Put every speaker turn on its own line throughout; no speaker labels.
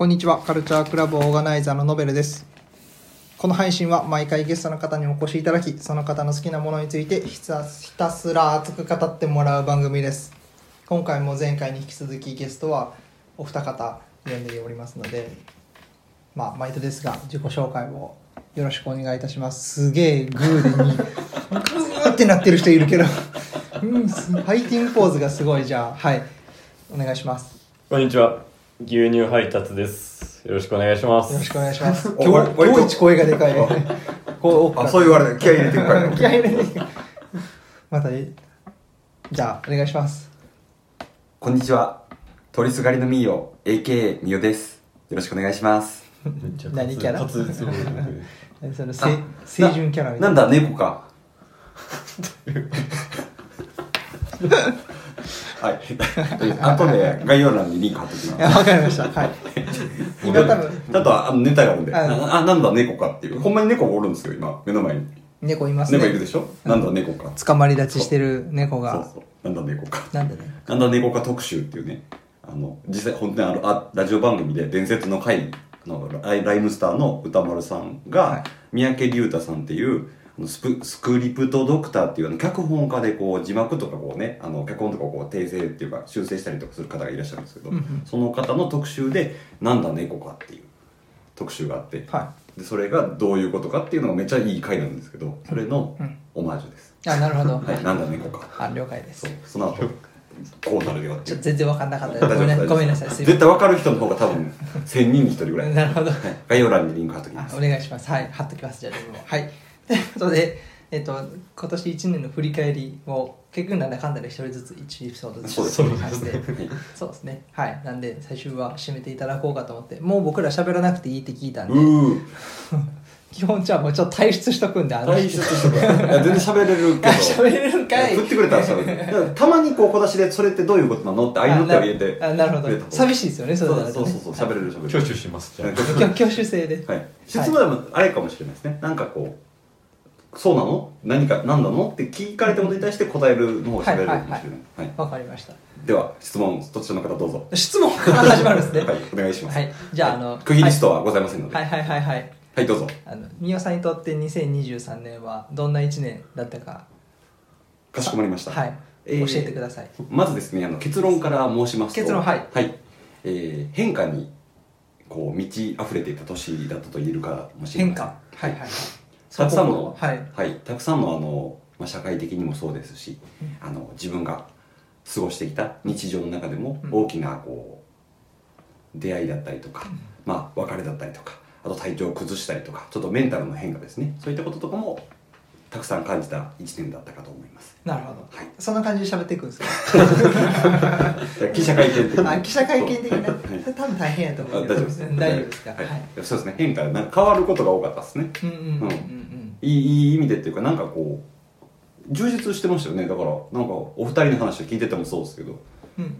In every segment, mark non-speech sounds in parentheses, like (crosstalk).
こんにちは。カルチャークラブオーガナイザーのノベルです。この配信は毎回ゲストの方にお越しいただき、その方の好きなものについてひたすら熱く語ってもらう番組です。今回も前回に引き続きゲストはお二方呼んでおりますので、まあ、毎度ですが、自己紹介をよろしくお願いいたします。すげえグーでに、グーってなってる人いるけど、うん、ファイティングポーズがすごい、じゃあ、はい、お願いします。
こんにちは。牛乳配達です。よろしくお願いします。
よろしくお願いします。(laughs)
お
今
割割と
日、今日一声がでかい。こう、
あ、そう言われて気合い入れてるから。
気合い入れて。また、じゃあ、お願いします。
こんにちは。通りすがりのミーヨ、AKA ミヨです。よろしくお願いします。
めっちゃ
何キャラ
滑舌よく
その、せ清純キャラみたな。
ないんだ、猫か。はい。(laughs) 後で概要欄にリンク貼っておきます。
わかりました。はい。(laughs) 今多分、
ちゃんとあのネタがあるんで、
あ
なんだ猫かっていう。ほんまに猫がおるんですよ、今、目の前に。
猫いますね。
猫いるでしょ？なんだ猫か。
捕まり立ちしてる猫
そう
が。
そう。なんだ猫か。
なんでね。
なんだ猫か特集っていうね、あの、実際本当にあの、あラジオ番組で伝説の回のライムスターの歌丸さんが、
はい
三宅龍太さんっていう、スプスクリプトドクターっていう脚本家でこう字幕とかこうね、あの脚本とかをこう訂正っていうか修正したりとかする方がいらっしゃるんですけど、
うんうん
その方の特集で、なんだ猫かっていう特集があって、
は
でそれがどういうことかっていうのがめっちゃいい回なんですけど、それの
うん
オマージュです。
い。あ、なるほど。
はい、なんだ猫か。
あ、了解です
その後、こうなるよっていう
ちょっと。全然わかんなかったです。ごめんなさい。ごめんなさい。すいま
絶対分かる人の方が多分1000人に1人ぐら。い、(laughs)
なるほど。
はい、概要欄にリンク貼っときます
あお願いします。はい、貼っときます。じゃあ。はい。(laughs) ということで、えっと、今年1年の振り返りを、結局なんだかんだで一人ずつ1エピソードずつ
そうです
する感じで。
はい (laughs)
そうですね。はい。なんで、最終は締めていただこうかと思って、もう僕ら喋らなくていいって聞いたんで、(laughs) 基本じゃあもうちょっと退出しとくんで、あの、
退出とかいや全然喋れるけど。
喋れるんかい。
振ってくれたら喋るだからたまにこう小出しでそれってどういうことなのってああいうのって言えて。
あなるほど。寂しいですよね、そだとね。
そうそうそう喋れる喋れる。
挙手します、じゃあ。
挙挙手制で。
はい。質問でもあれかもしれないですね。なんかこうそうなの？何か何なの？って聞かれたことに対して答えるのを喋れるかもしれないはい
わかりました。
では質問どちらの方どうぞ。
質問から始まるんですね。
はいお願いします。
はい。じゃあ、あの、
区切りストはございませんので。
はい。はいはいはい。
はい。どうぞ。
あの、みおさんにとって2023年はどんな1年だったか、
かしこまりました。
はい。
えー
教えてください。
まずですねあの結論から申しますと。
結論はい。
えー変化にこう満ち溢れていた年だったと言えるかもしれません。
変化。はいはいはい。
たくさんの、
はい。
はい、たくさんのあの、まあ、社会的にもそうですし、あの自分が過ごしてきた日常の中でも
うん。
大きなこう出会いだったりとか、まあ別れだったりとかあと体調を崩したりとかちょっとメンタルの変化ですね。そういったこととかもたくさん感じた一年だったかと思います
なるほど。
はい
そんな感じで喋っていくんですか (laughs)
記者会見的に
あ、記者会見的な？多分大変やと思う
大丈夫です
大丈夫ですか？
は
はいい。
そうですね変化な変わることが多かったですね
うんうんうんうんうん。
いい意味でっていうかなんかこう充実してましたよねだからなんかお二人の話を聞いててもそうですけど、
うんうん。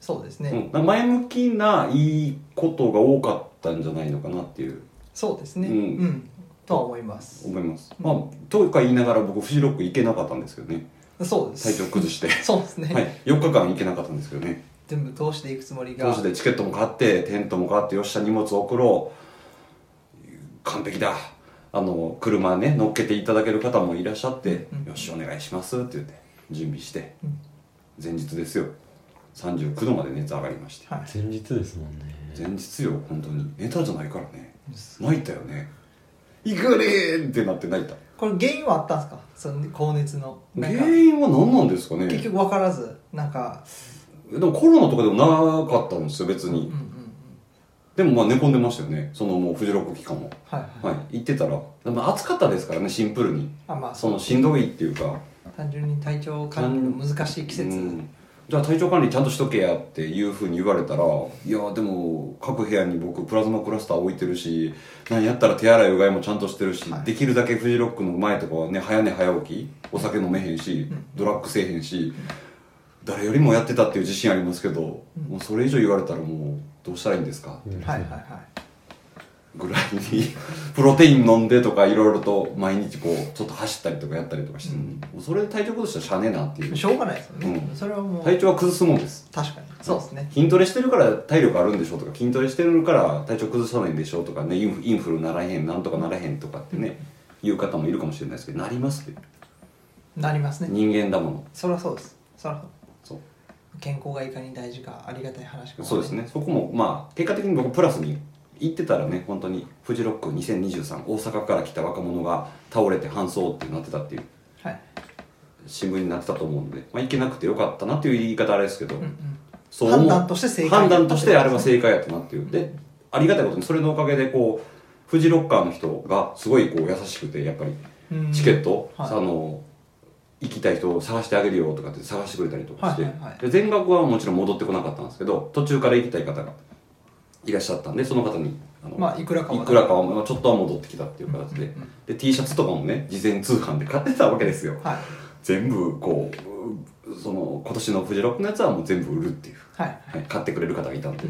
そうですね。
うん、前向きないいことが多かったんじゃないのかなっていう
そうですね。
う
うんん。とは思います。
思います、まあとか言いながら僕フジロック行けなかったんですけどね。
そうです。
体調崩して。(laughs)
そうですね。
はい。4日間行けなかったんですけどね。
全部通していくつもりが。
当時でチケットも買ってテントも買ってよっしゃ荷物送ろう。完璧だ。あの車ね乗っけていただける方もいらっしゃって、
うん
よしお願いしますって言って準備して。
うん。
前日ですよ。39度まで熱上がりまして。
はい。
前日ですもんね。
前日よ本当に。ネタじゃないからね。泣いたよね行くねーってなって泣いた。
これ原因はあったんですか？その高熱の。
原
か。
因は何なんですかね？
結局分からず、なんか、
でもコロナとかでもなかったんですよ別に、
うんうんうん。
でもまあ寝込んでましたよね。そのもうフジロック期間も
はいはい。
はい。行ってたら。でも暑かったですからねシンプルに。
あまあ、
そのしんどいっていうか。
単純に体調管理の難しい季節。
うんじゃあ体調管理ちゃんとしとけやっていうふうに言われたらいやでも各部屋に僕プラズマクラスター置いてるし何やったら手洗いうがいもちゃんとしてるし、
はい。
できるだけフジロックの前とかはね早寝早起きお酒飲めへんし、
うん。
ドラッグせえへんし、誰よりもやってたっていう自信ありますけど、もうそれ以上言われたらもうどうしたらいいんですか、
うん
はいはいはい。
ぐらいにプロテイン飲んでとかいろいろと毎日こうちょっと走ったりとかやったりとかして、もうそれで体調崩したらしゃあねえなっていう。
しょうがないですよね。
うん。
それはもう、
体調は崩すもんです。
確かに。そうですね。
筋トレしてるから体力あるんでしょとか筋トレしてるから体調崩さないんでしょとかねインフインフルならへんなんとかならへんとかってね、言う方もいるかもしれないですけどなりますって。
なりますね。
人間だもの。
そりゃそうです。そりゃそう。
そう。
健康がいかに大事かありがたい話かも
そうですね。そこもまあ結果的に僕プラスに行ってたらね本当にフジロック2023大阪から来た若者が倒れて搬送ってなってたっていう。
はい。
新聞になってたと思うので、まあ、行けなくてよかったなっていう言い方あれですけど、
うんうん。
そう
判断として正解
判断としてあれは正解やったなっていう。でありがたいことにそれのおかげでこうフジロッカーの人がすごいこう優しくてやっぱり
うん。
チケット、
はい。
あの行きたい人を探してあげるよとかって探してくれたりとかして、
はいはいはい。
で全額はもちろん戻ってこなかったんですけど途中から行きたい方がいらっしゃったんでその方にあの、
まあいくらかはい
くらかはまあちょっとは戻ってきたっていう形で,、で T シャツとかもね事前通販で買ってたわけですよ。
はい。
全部こううその今年のフジロックのやつはもう全部売るっていう、
はい。
はい、買ってくれる方がいたんで、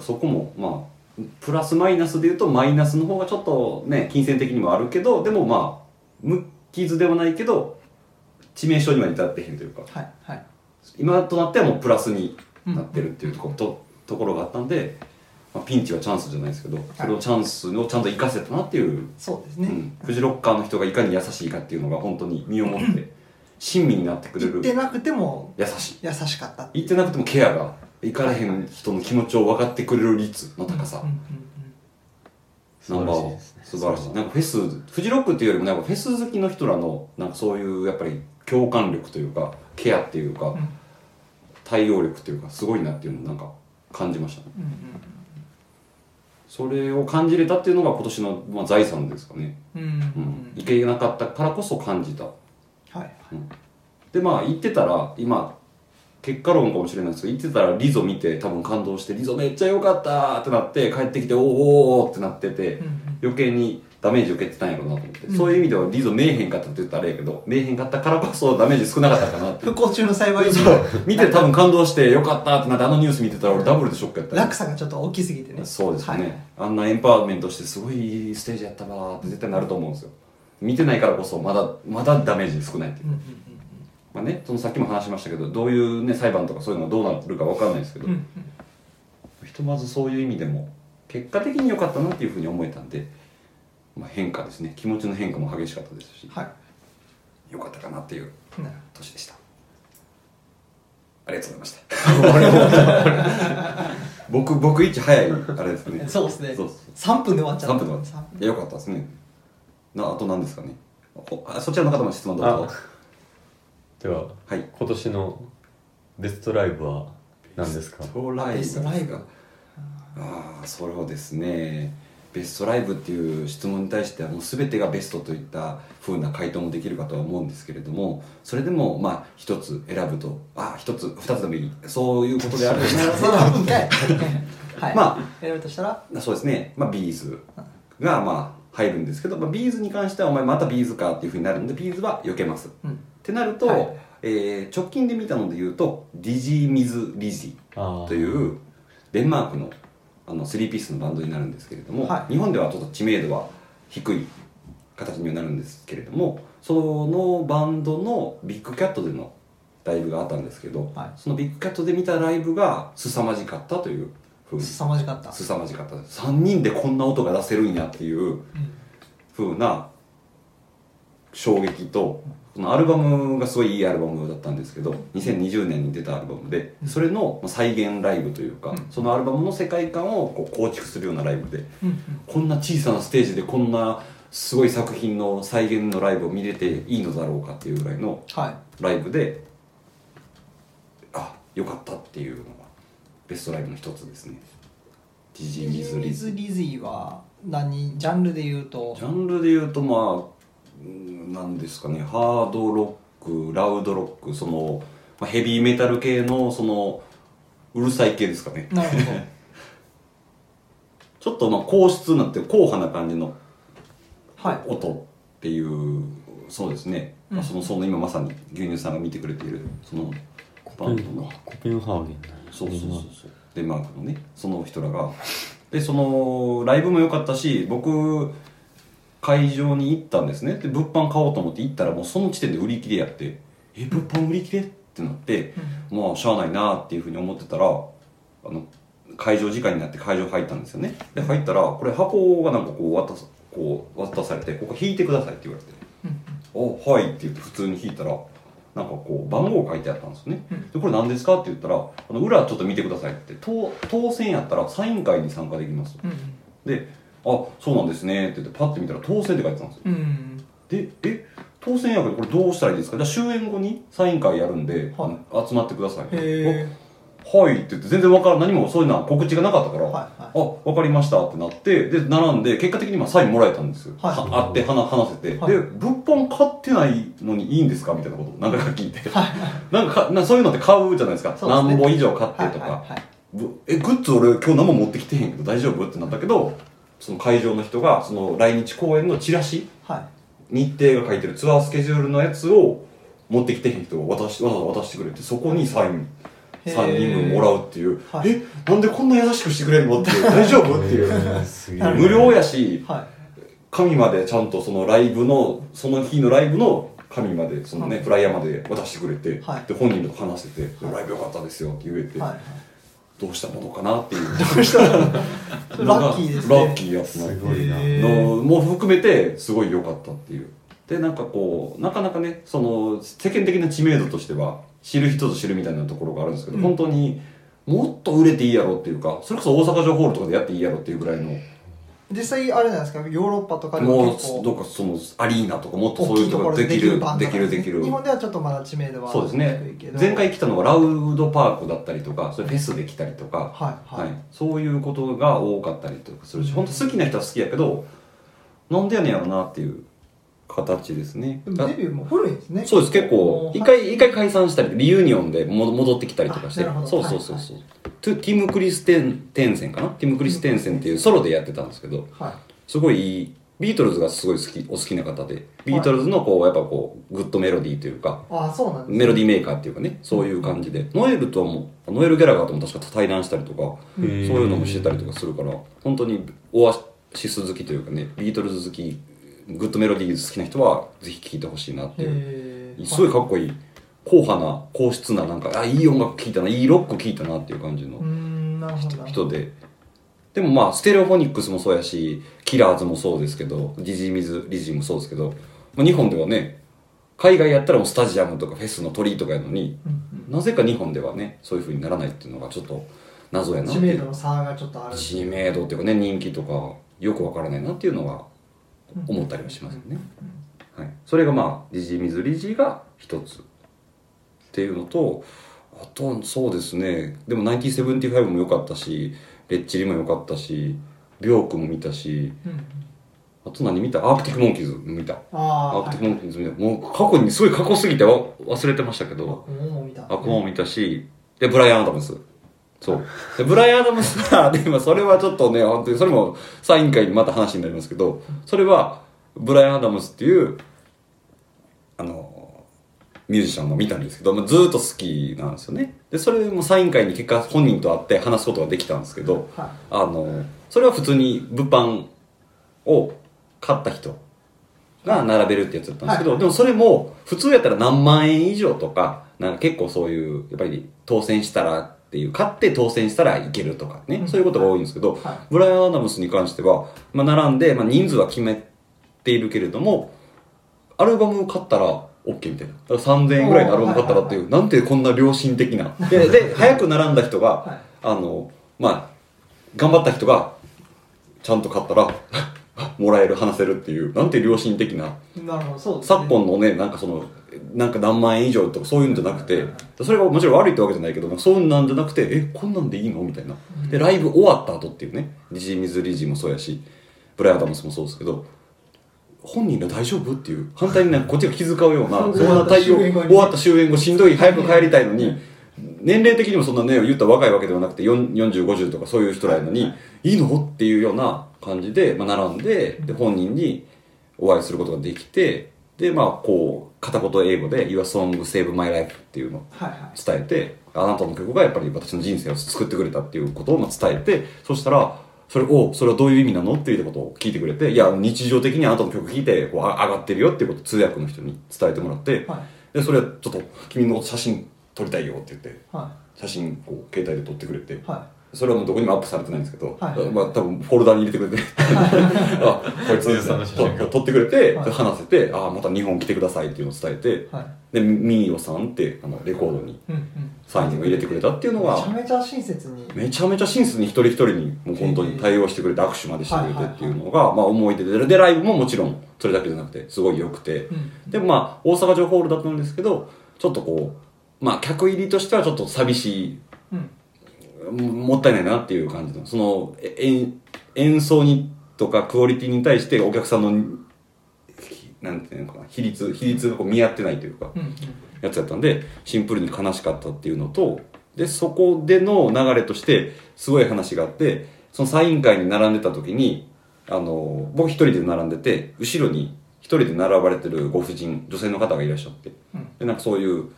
そこもまあプラスマイナスでいうとマイナスの方がちょっとね金銭的にもあるけどでもまあ無傷ではないけど致命傷には至ってへんというか。
はい。はい。
今となってはもうプラスになってるっていうとこ,、とところがあったんで、まあ、ピンチはチャンスじゃないですけどそれをチャンスをちゃんと生かせたなっていう、
そうですね、
うん、フジロッカーの人がいかに優しいかっていうのが本当に身をもって親身になってくれる。
言ってなくても
優しい。
優しかった
言ってなくてもケアが行かれへん人の気持ちを分かってくれる率の高さ、ナンバーワン。素晴らしいなんかフェスフジロックっていうよりもなんかフェス好きの人らのなんかそういうやっぱり共感力というかケアっていうか、
ん。
対応力というかすごいなっていうのをなんか感じましたね。
うんうん
それを感じれたっていうのが今年の、まあ、財産ですかね、
うんうん
うん、行けなかったからこそ感じた。
はい
でまあ行ってたら今結果論かもしれないですけど行ってたらリゾ見て多分感動してリゾめっちゃ良かったってなって帰ってきておーおーってなってて、
うんうん。
余計にダメージ受けてたんやろうなと思って、
うん。
そういう意味ではリゾ見えへんかったって言ったらあれやけど見えへんかったからこそダメージ少なかったかなって。
不幸中の幸いに。
そう。見て多分感動してよかったってなってあのニュース見てたら俺ダブルでショックやった
落差がちょっと大きすぎてね。
そうですよね、
はい。
あんなエンパワーメントしてすごいステージやったわーって絶対なると思うんですよ。見てないからこそまだまだダメージ少ないっていう。
うんうん。
まあね、そのさっきも話しましたけどどういう、ね、裁判とかそういうのがどうなるか分かんないですけど、
うんうん。
ひとまずそういう意味でも結果的に良かったなっていうふうに思えたんで、まあ、変化ですね。気持ちの変化も激しかったですし
はい。
良かったかなっていう年でした。ありがとうございました。(laughs) 僕僕一早いあれですね。
そうですね。
そうそう
3分で終わっちゃった
3分で終わっ
3分
いや良かったですね。なあと何ですかね。ほあそちらの方も質問どうぞ。
では
はい。
今年のベストライブは何ですか？
ベストライブ
ベストライブ。
ああそうですねベストライブっていう質問に対してはもう全てがベストといった風な回答もできるかとは思うんですけれどもそれでもまあ一つ選ぶとあ一つ二つでもいい。そういうことである
そうなんかい。はい。
ま
選ぶとしたら？
あそうですね。まあ B'zがまあ入るんですけど、まあ、 B'zに関してはお前また B'zかっていうふうになるんで B'zは避けます。
うん。
ってなると、
はい。
えー直近で見たので言うと Dizzy
Mizz Lizzy。
というデンマークのあの3ピースのバンドになるんですけれども、
はい。
日本ではちょっと知名度は低い形にはなるんですけれどもそのバンドの BIGCAT でのライブがあったんですけど、
はい。
そのビッグキャットで見たライブが凄まじかったというふうに。
凄まじかった。
凄まじかった。です3人でこんな音が出せるんやっていうふうな衝撃とそのアルバムがすごいいいアルバムだったんですけど2020年に出たアルバムでそれの再現ライブというか
うん。
そのアルバムの世界観をこう構築するようなライブでこんな小さなステージでこんなすごい作品の再現のライブを見れていいのだろうかっていうぐらいの
はい。
ライブであよかったっていうのがベストライブの一つですね。ジジイミズリズ
リズイは何？ジャンルで言うと。
ジャンルで言うとまあうんなんですかね。ハードロックラウドロックその、まあ、ヘビーメタル系のそのうるさい系ですかね。
なるほど。(laughs)
ちょっとまあ硬質になって硬派な感じの
はい。
音っていうそうですね、
うん。
まあそのその今まさに牛乳さんが見てくれているそのバンドの
コペンハーゲン
そうそうそうそう。デンマークのねその人らが。でそのライブも良かったし僕会場に行ったんですね。で物販買おうと思って行ったらもうその時点で売り切れやって「え物販売り切れ?」ってなって、まあしゃあないなっていうふうに思ってたらあの会場時間になって会場入ったんですよね。で入ったらこれ箱がなんかこう渡すこう渡されてここ引いてくださいって言われて「おはい」って言って普通に引いたらなんかこう番号書いてあったんですよね、でこれ何ですかって言ったら「あの裏ちょっと見てください」って当当選やったらサイン会に参加できます、
うん。
で「あそうなんですね」って言ってパッて見たら「当選」って書いてたんですよ。
うん。
でえ当選やけどこれどうしたらいいですか？じゃあ終演後にサイン会やるんで、
は
集まってください。はい。って言って全然わからん何もそういうのは告知がなかったから、
はいはい。
あわかりましたってなってで並んで結果的にまあサインもらえたんですよ、
はい。
は会って話話せて、
はい。
で物販買ってないのにいいんですか？みたいなことを何回か聞いて、(laughs) なんかかなそういうのって買うじゃないですか。
ね。
何本以上買ってとか、
はいはいはい。
ぶえグッズ俺今日何も持ってきてへんけど大丈夫？ってなったけどその会場の人がその来日公演のチラシ
はい。
日程が書いてるツアースケジュールのやつを持ってきてへん人が渡しわざわざ渡してくれてそこにサイン
へー。
3人分もらうっていう、
はい。
えなんでこんな優しくしてくれるのっていう。大丈夫っていう。(laughs) (laughs) 無料やし
は
紙までちゃんとそのライブのその日のライブの紙までそのね、
はい。
フライヤーまで渡してくれて、
はい。
で本人と話してて、ライブ良かったですよって言えて、
いはい
どうしたものかなっていう。(laughs)
ラッキーですね。
ラッキーやつなのも含めてすごい良かったっていう。でなんかこうなかなかねその世間的な知名度としては知る人ぞ知るみたいなところがあるんですけど、
うん。
本当にもっと売れていいやろっていうかそれこそ大阪城ホールとかでやっていいやろっていうぐらいの
実際あれなんですか？ヨーロッパとかで
もう
も結構
どっかそのアリーナとかもっとそう
い
うところで
でできる。
できるできる。
日本ではちょっとまだ知名度は
そうですね
低いけど。
前回来たのが LOUD PARK だったりとかそれフェスで来たりとか、
はいはい、
はい、そういうことが多かったりとかするし本当好きな人は好きやけどなんでやねんやろなっていう形ですね。
デビューも古いですね。
そうです。結構一回一回解散したりリユニオンでも戻ってきたりとかして。そうそうそうそう、トゥティム・クリステンテンセンかな？ティム・クリステンセンっていうソロでやってたんですけど
はい。
すごいいいビートルズがすごい好きお好きな方でビートルズのこうやっぱこうグッドメロディーというか
ああそうなんです
メロディーメーカーっていうかねそういう感じで。ノエルともノエル・ギャラガーとも確か対談したりとかそういうのもしてたりとかするから本当にオアシス好きというかねビートルズ好きグッドメロディー好きな人はぜひ聴いてほしいなっていう。すごいかっこいい。硬派な硬質ななんかあいい音楽聴いたないいロック聴いたなっていう感じの人で。でもまあステレオフォニックスもそうやしキラーズもそうですけどジジーミズリジーもそうですけど、まあ、日本ではね海外やったらもうスタジアムとかフェスの鳥居とかやのに
うん
なぜか日本ではねそういう風にならないっていうのがちょっと謎や
うん
な
知名度の差がちょっとある。
知名度っていうかね人気とかよくわからないなっていうのは思ったりはしますよね、はい、それがまあ Dizzy Mizz Lizzy が一つ。っていうのとあとそうですね。でも1975も良かったしレッチリも良かったしビョークも見たし
うん。
あと何見た？アークティックモンキーズも見た。アークティックモンキーズ見た。もう過去にすごい過去すぎてわ忘れてましたけど
もも見た。
あこも見たしでブライアン・アダムスそう。でブライアン・アダムスはでもそれはちょっとね本当にそれもサイン会にまた話になりますけどそれはブライアン・アダムスっていうあのミュージシャンも見たんですけど、まあ、ずーっと好きなんですよね。でそれもサイン会に結果本人と会って話すことができたんですけど
は
あのそれは普通に物販を買った人が並べるってやつだったんですけど、
はい
でもそれも普通やったら何万円以上とかなんか結構そういうやっぱり当選したらっていう買って当選したらいけるとかね、
うん。
そういうことが多いんですけど、
はい。
ブライアン・アダムスに関しては、まあ、並んで、まあ、人数は決めているけれどもアルバム買ったら OK みたいな。だから3000円ぐらいのアルバム買ったらっていう、なんてこんな良心的な。(laughs) でで早く並んだ人が、
はい。
あのまあ頑張った人がちゃんと買ったら (laughs) もらえる話せるっていうなんて良心的な。
なるほどそうですね。
昨今のねなんかそのなんか何万円以上とかそういうんじゃなくてそれがもちろん悪いってわけじゃないけどそうなんじゃなくてえこんなんでいいのみたいな。でライブ終わった後っていうねジジー・ミズ・リジーもそうやしブライアン・アダムスもそうですけど本人が大丈夫っていう反対にねこっちが気遣うような
そ
んな対応
終
わった終演後しんどい早く帰りたいのに年齢的にもそんなね言ったら若いわけではなくて4050とかそういう人らやのにいいのっていうような感じで、まあ、並んでで本人にお会いすることができてでまあこう片言英語で「Your song save my life」っていうのを
はいはい。
伝えてあなたの曲がやっぱり私の人生を救ってくれたっていうことをまあ伝えてそしたらそれをそれはどういう意味なの？っていうことを聞いてくれていや日常的にあなたの曲聴いてこうあ上がってるよっていうことを通訳の人に伝えてもらって、
はい。
でそれちょっと君の写真撮りたいよって言って
は
写真こう携帯で撮ってくれて
い。は
それはもうどこにもアップされてないんですけど、
はい。
まあ多分フォルダに入れてくれて。(laughs) あこいつと撮ってくれて、
はい
話せてあまた日本来てくださいっていうのを伝えて
いはい。
でミーヨさんってあのレコードにサインを入れてくれたっていうの
めちゃ
が
めちゃ親切に。
めちゃめちゃ親切に一人一人にもう本当に対応してくれて握手までしてくれてっていうのが、まあ思い出ででライブももちろんそれだけじゃなくてすごい良くて、
うん。
でもまあ大阪城ホールだったんですけどちょっとこうまあ客入りとしてはちょっと寂しい
うん
ももったいないなっていう感じのそのえ演演奏にとかクオリティに対してお客さんのひなんていうのかな比率比率がこう見合ってないというかやつやったんでシンプルに悲しかったっていうのとでそこでの流れとしてすごい話があってそのサイン会に並んでた時にあの僕一人で並んでて後ろに一人で並ばれてるご婦人女性の方がいらっしゃって
うん。
でなんかそういう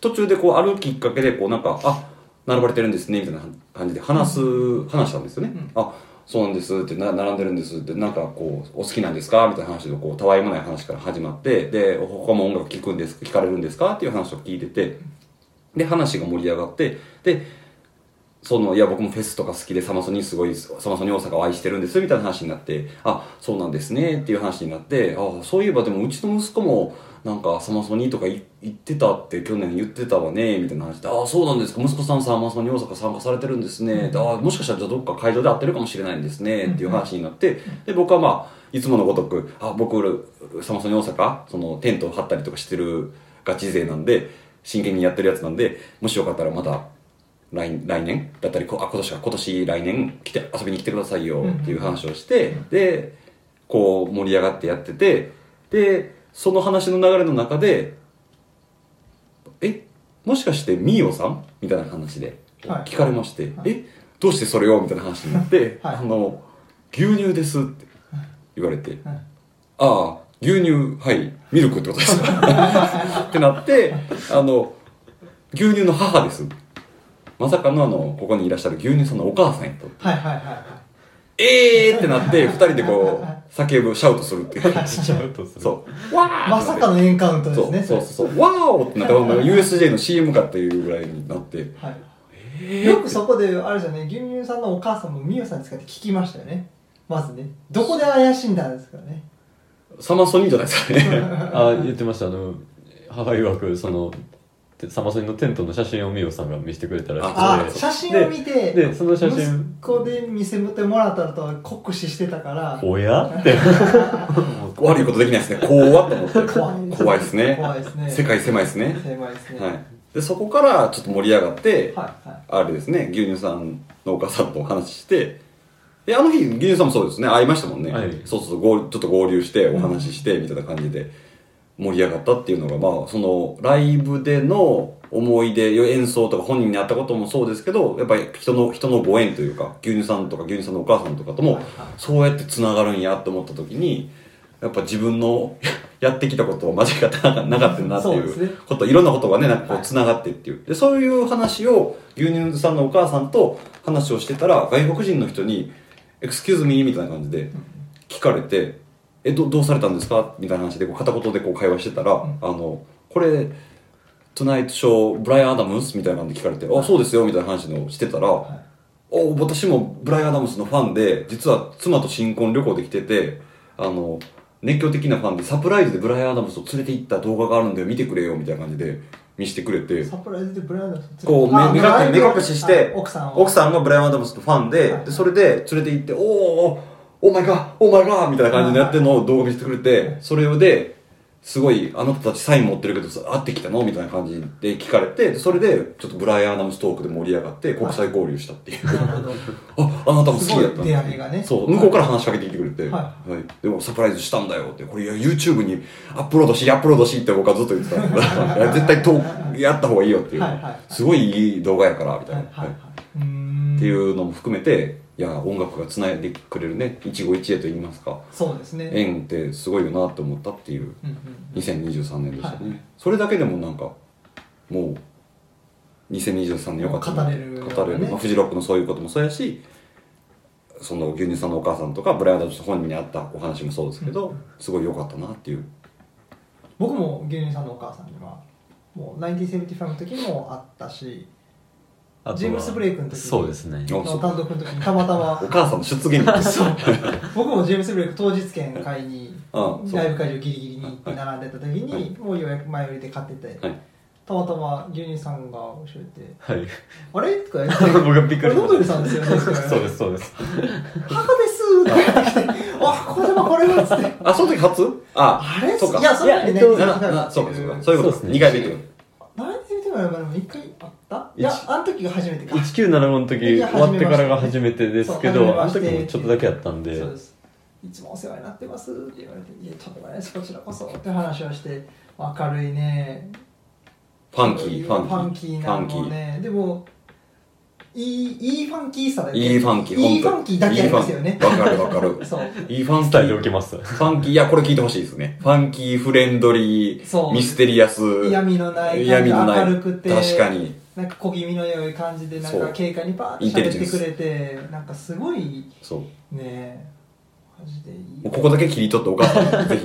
途中でこうあるきっかけでこうなんかあ並ばれてるんですねみたいな感じで話す、話したんですよね、
うん。
あそうなんですってな並んでるんですってなんかこうお好きなんですかみたいな話でこうたわいもない話から始まってで他も音楽聴くんです聴かれるんですかっていう話を聞いててで話が盛り上がってでそのいや僕もフェスとか好きでサマソニすごいサマソニ大阪を愛してるんですみたいな話になってあそうなんですねっていう話になってあそういえばでもうちの息子もなんかサマソニとかい言ってたって去年言ってたわねみたいな話であそうなんですか。息子さんサマソニ大阪参加されてるんですね、あもしかしたらじゃあどっか会場で会ってるかもしれないんですねっていう話になってで僕はまあいつものごとくあ僕サマソニ大阪そのテントを張ったりとかしてるガチ勢なんで真剣にやってるやつなんでもしよかったらまた来来年だったりこあ今年は今年来年来て遊びに来てくださいよっていう話をして、でこう盛り上がってやっててでその話の流れの中でえもしかしてみーおさん？みたいな話で
はい。
聞かれまして、
はい。
えどうしてそれを？みたいな話になって、
はい。
あの牛乳ですって言われて、
はい。
ああ牛乳はいミルクってことです。か (laughs) ってなってあの牛乳の母です。まさかのあのここにいらっしゃる牛乳さんのお母さんやと。
はい。はい。はい。はい
ええーってなって二人でこう叫ぶシャウトするっていう。
しちゃうとする。
そう。わー
まさかのエンカウントですね。
そうそうそうそう。わーおってなって USJ の CM かっていうぐらいになって。
はい、よくそこであれじゃね牛乳さんのお母さんもみよさんですかって聞きましたよね。まずね。どこで怪しんだんですかね。
サマソニーじゃないですかね。(laughs)
あ言ってました。あの母曰くそのてサマソニのテントの写真をみおさんが見せてくれたらしくて。
あ写真を見て
ででその写真。
息子で見せてもらったのとは酷使してたから。
おや？って。(laughs)
悪いことできないですね。怖っと思って。
怖い
怖いですね。
怖いですね。
世界狭いですね。
狭いですね。
はい。でそこからちょっと盛り上がって、
はいはい。
あれですね。牛乳さんのお母さんとお話しして。であの日牛乳さんもそうですね。会いましたもんね、
はい。
そうそう合ちょっと合流してお話ししてみたいな感じで盛り上がったっていうのがまあそのライブでの思い出演奏とか本人に会ったこともそうですけどやっぱり人の人のご縁というか牛乳さんとか牛乳さんのお母さんとかともそうやってつながるんやって思った時にやっぱ自分の (laughs) やってきたことを間違ってなかったなってい
そう
こといろんなことがねなんかこうつながってっていう。でそういう話を牛乳さんのお母さんと話をしてたら外国人の人に「エクスキューズミー」みたいな感じで聞かれて「えどどうされたんですか?」みたいな話でこう片言でこう会話してたら「あのこれトゥナイトショーブライアン・アダムス?」みたいな感じで聞かれて「あそうですよ」みたいな話のしてたら「お私もブライアン・アダムスのファンで実は妻と新婚旅行で来ててあの熱狂的なファンでサプライズでブライアン・アダムスを連れて行った動画があるんで見てくれよみたいな感じで見せてくれて。
サプライズでブライアンダムス
こう
あ
目目隠目隠しして
あ奥さんを
奥さんがブライアン・アダムスのファンで
はい。
でそれで連れて行って「おーおーお前がお前が」みたいな感じでやってるのを動画見せてくれてそれですごいあなたたちサイン持ってるけどさ会ってきたの？みたいな感じで聞かれてでそれでちょっとブライアン・アダムストークで盛り上がって国際交流したっていう。(laughs) ああなたも好きだったん
すごい出会いがね。
そう向こうから話しかけてきてくれて、
は
はい。でもサプライズしたんだよってこれ YouTube にアップロードしアップロードしって僕はずっと言ってたんだ。(laughs) 絶対とやった方がいいよっていう、
はいはいはい。
すごいいい動画やからみたいな、
はいはいは
はい。っていうのも含めていや音楽がつないでくれるね一期一会といいますか。
そうですね。
縁ってすごいよなって思ったっていう
うんうん
2023年でしたね、
はい。
それだけでもなんかもう2023年よかったな
語れる
語れる、
ね
まあ、フジロックのそういうこともそうやしその牛乳さんのお母さんとかブライアンダ本人に会ったお話もそうですけど、すごい良かったなっていう。
僕も牛乳さんのお母さんにはもう1975の時もあったし
あとは
ジェームスブレイクの時に。
そうですね。
お
の単独の時にたまたま。
お母さんの出現率
そう。(laughs) 僕もジェームス・ブレイク当日券買いに
うんそう。
ライブ会場ギリギリに行って並んでた時にもう予約前売りで買ってて。
はい。
たまたま牛乳さんが教えて。
はい「
あれ?」とか言って。(laughs)
僕がびっ「
これノド
くりしまし
ルさんですよね」とか
たそうですそうです。
母です」とか言ってきて「(laughs) あこれはこれは」っつって。
あその時初？あ
あれ？
そうか。
いやその時ね
いやえっと
ななそうかそうか。そういうこと
そうですね。
2回目ってこ
何で見てもらえばでも一回あった？いや
一
あの時が初めてか。
1975の時終わってからが初めてですけどあの時もちょっとだけやったんで。
そうです。いつもお世話になってますって言われて「いやとんでもないですこちらこそ」って話をして明るいね。
とファンキーファンキー。
ファンキーなのね。でもいいいいファンキーさだよ
いいファンキー
いいファンキーだけありますよね。
わかるわかる。(laughs)
そう。
いいファンキ
伝えてお
ー
きます。
ファンキーいやこれ聞いてほしいですね。ファンキーフレンドリーミステリアス
嫌味のない
嫌
感じ
味のない。
明るくて。
確かに
なんか小気味の良い感じでなんか
そう。
軽快にパーッと
インテリジェンス。
喋ってくれてなんかすごい
そう。
ねマジでいい。
ここだけ切り取ってお母さんにぜひ。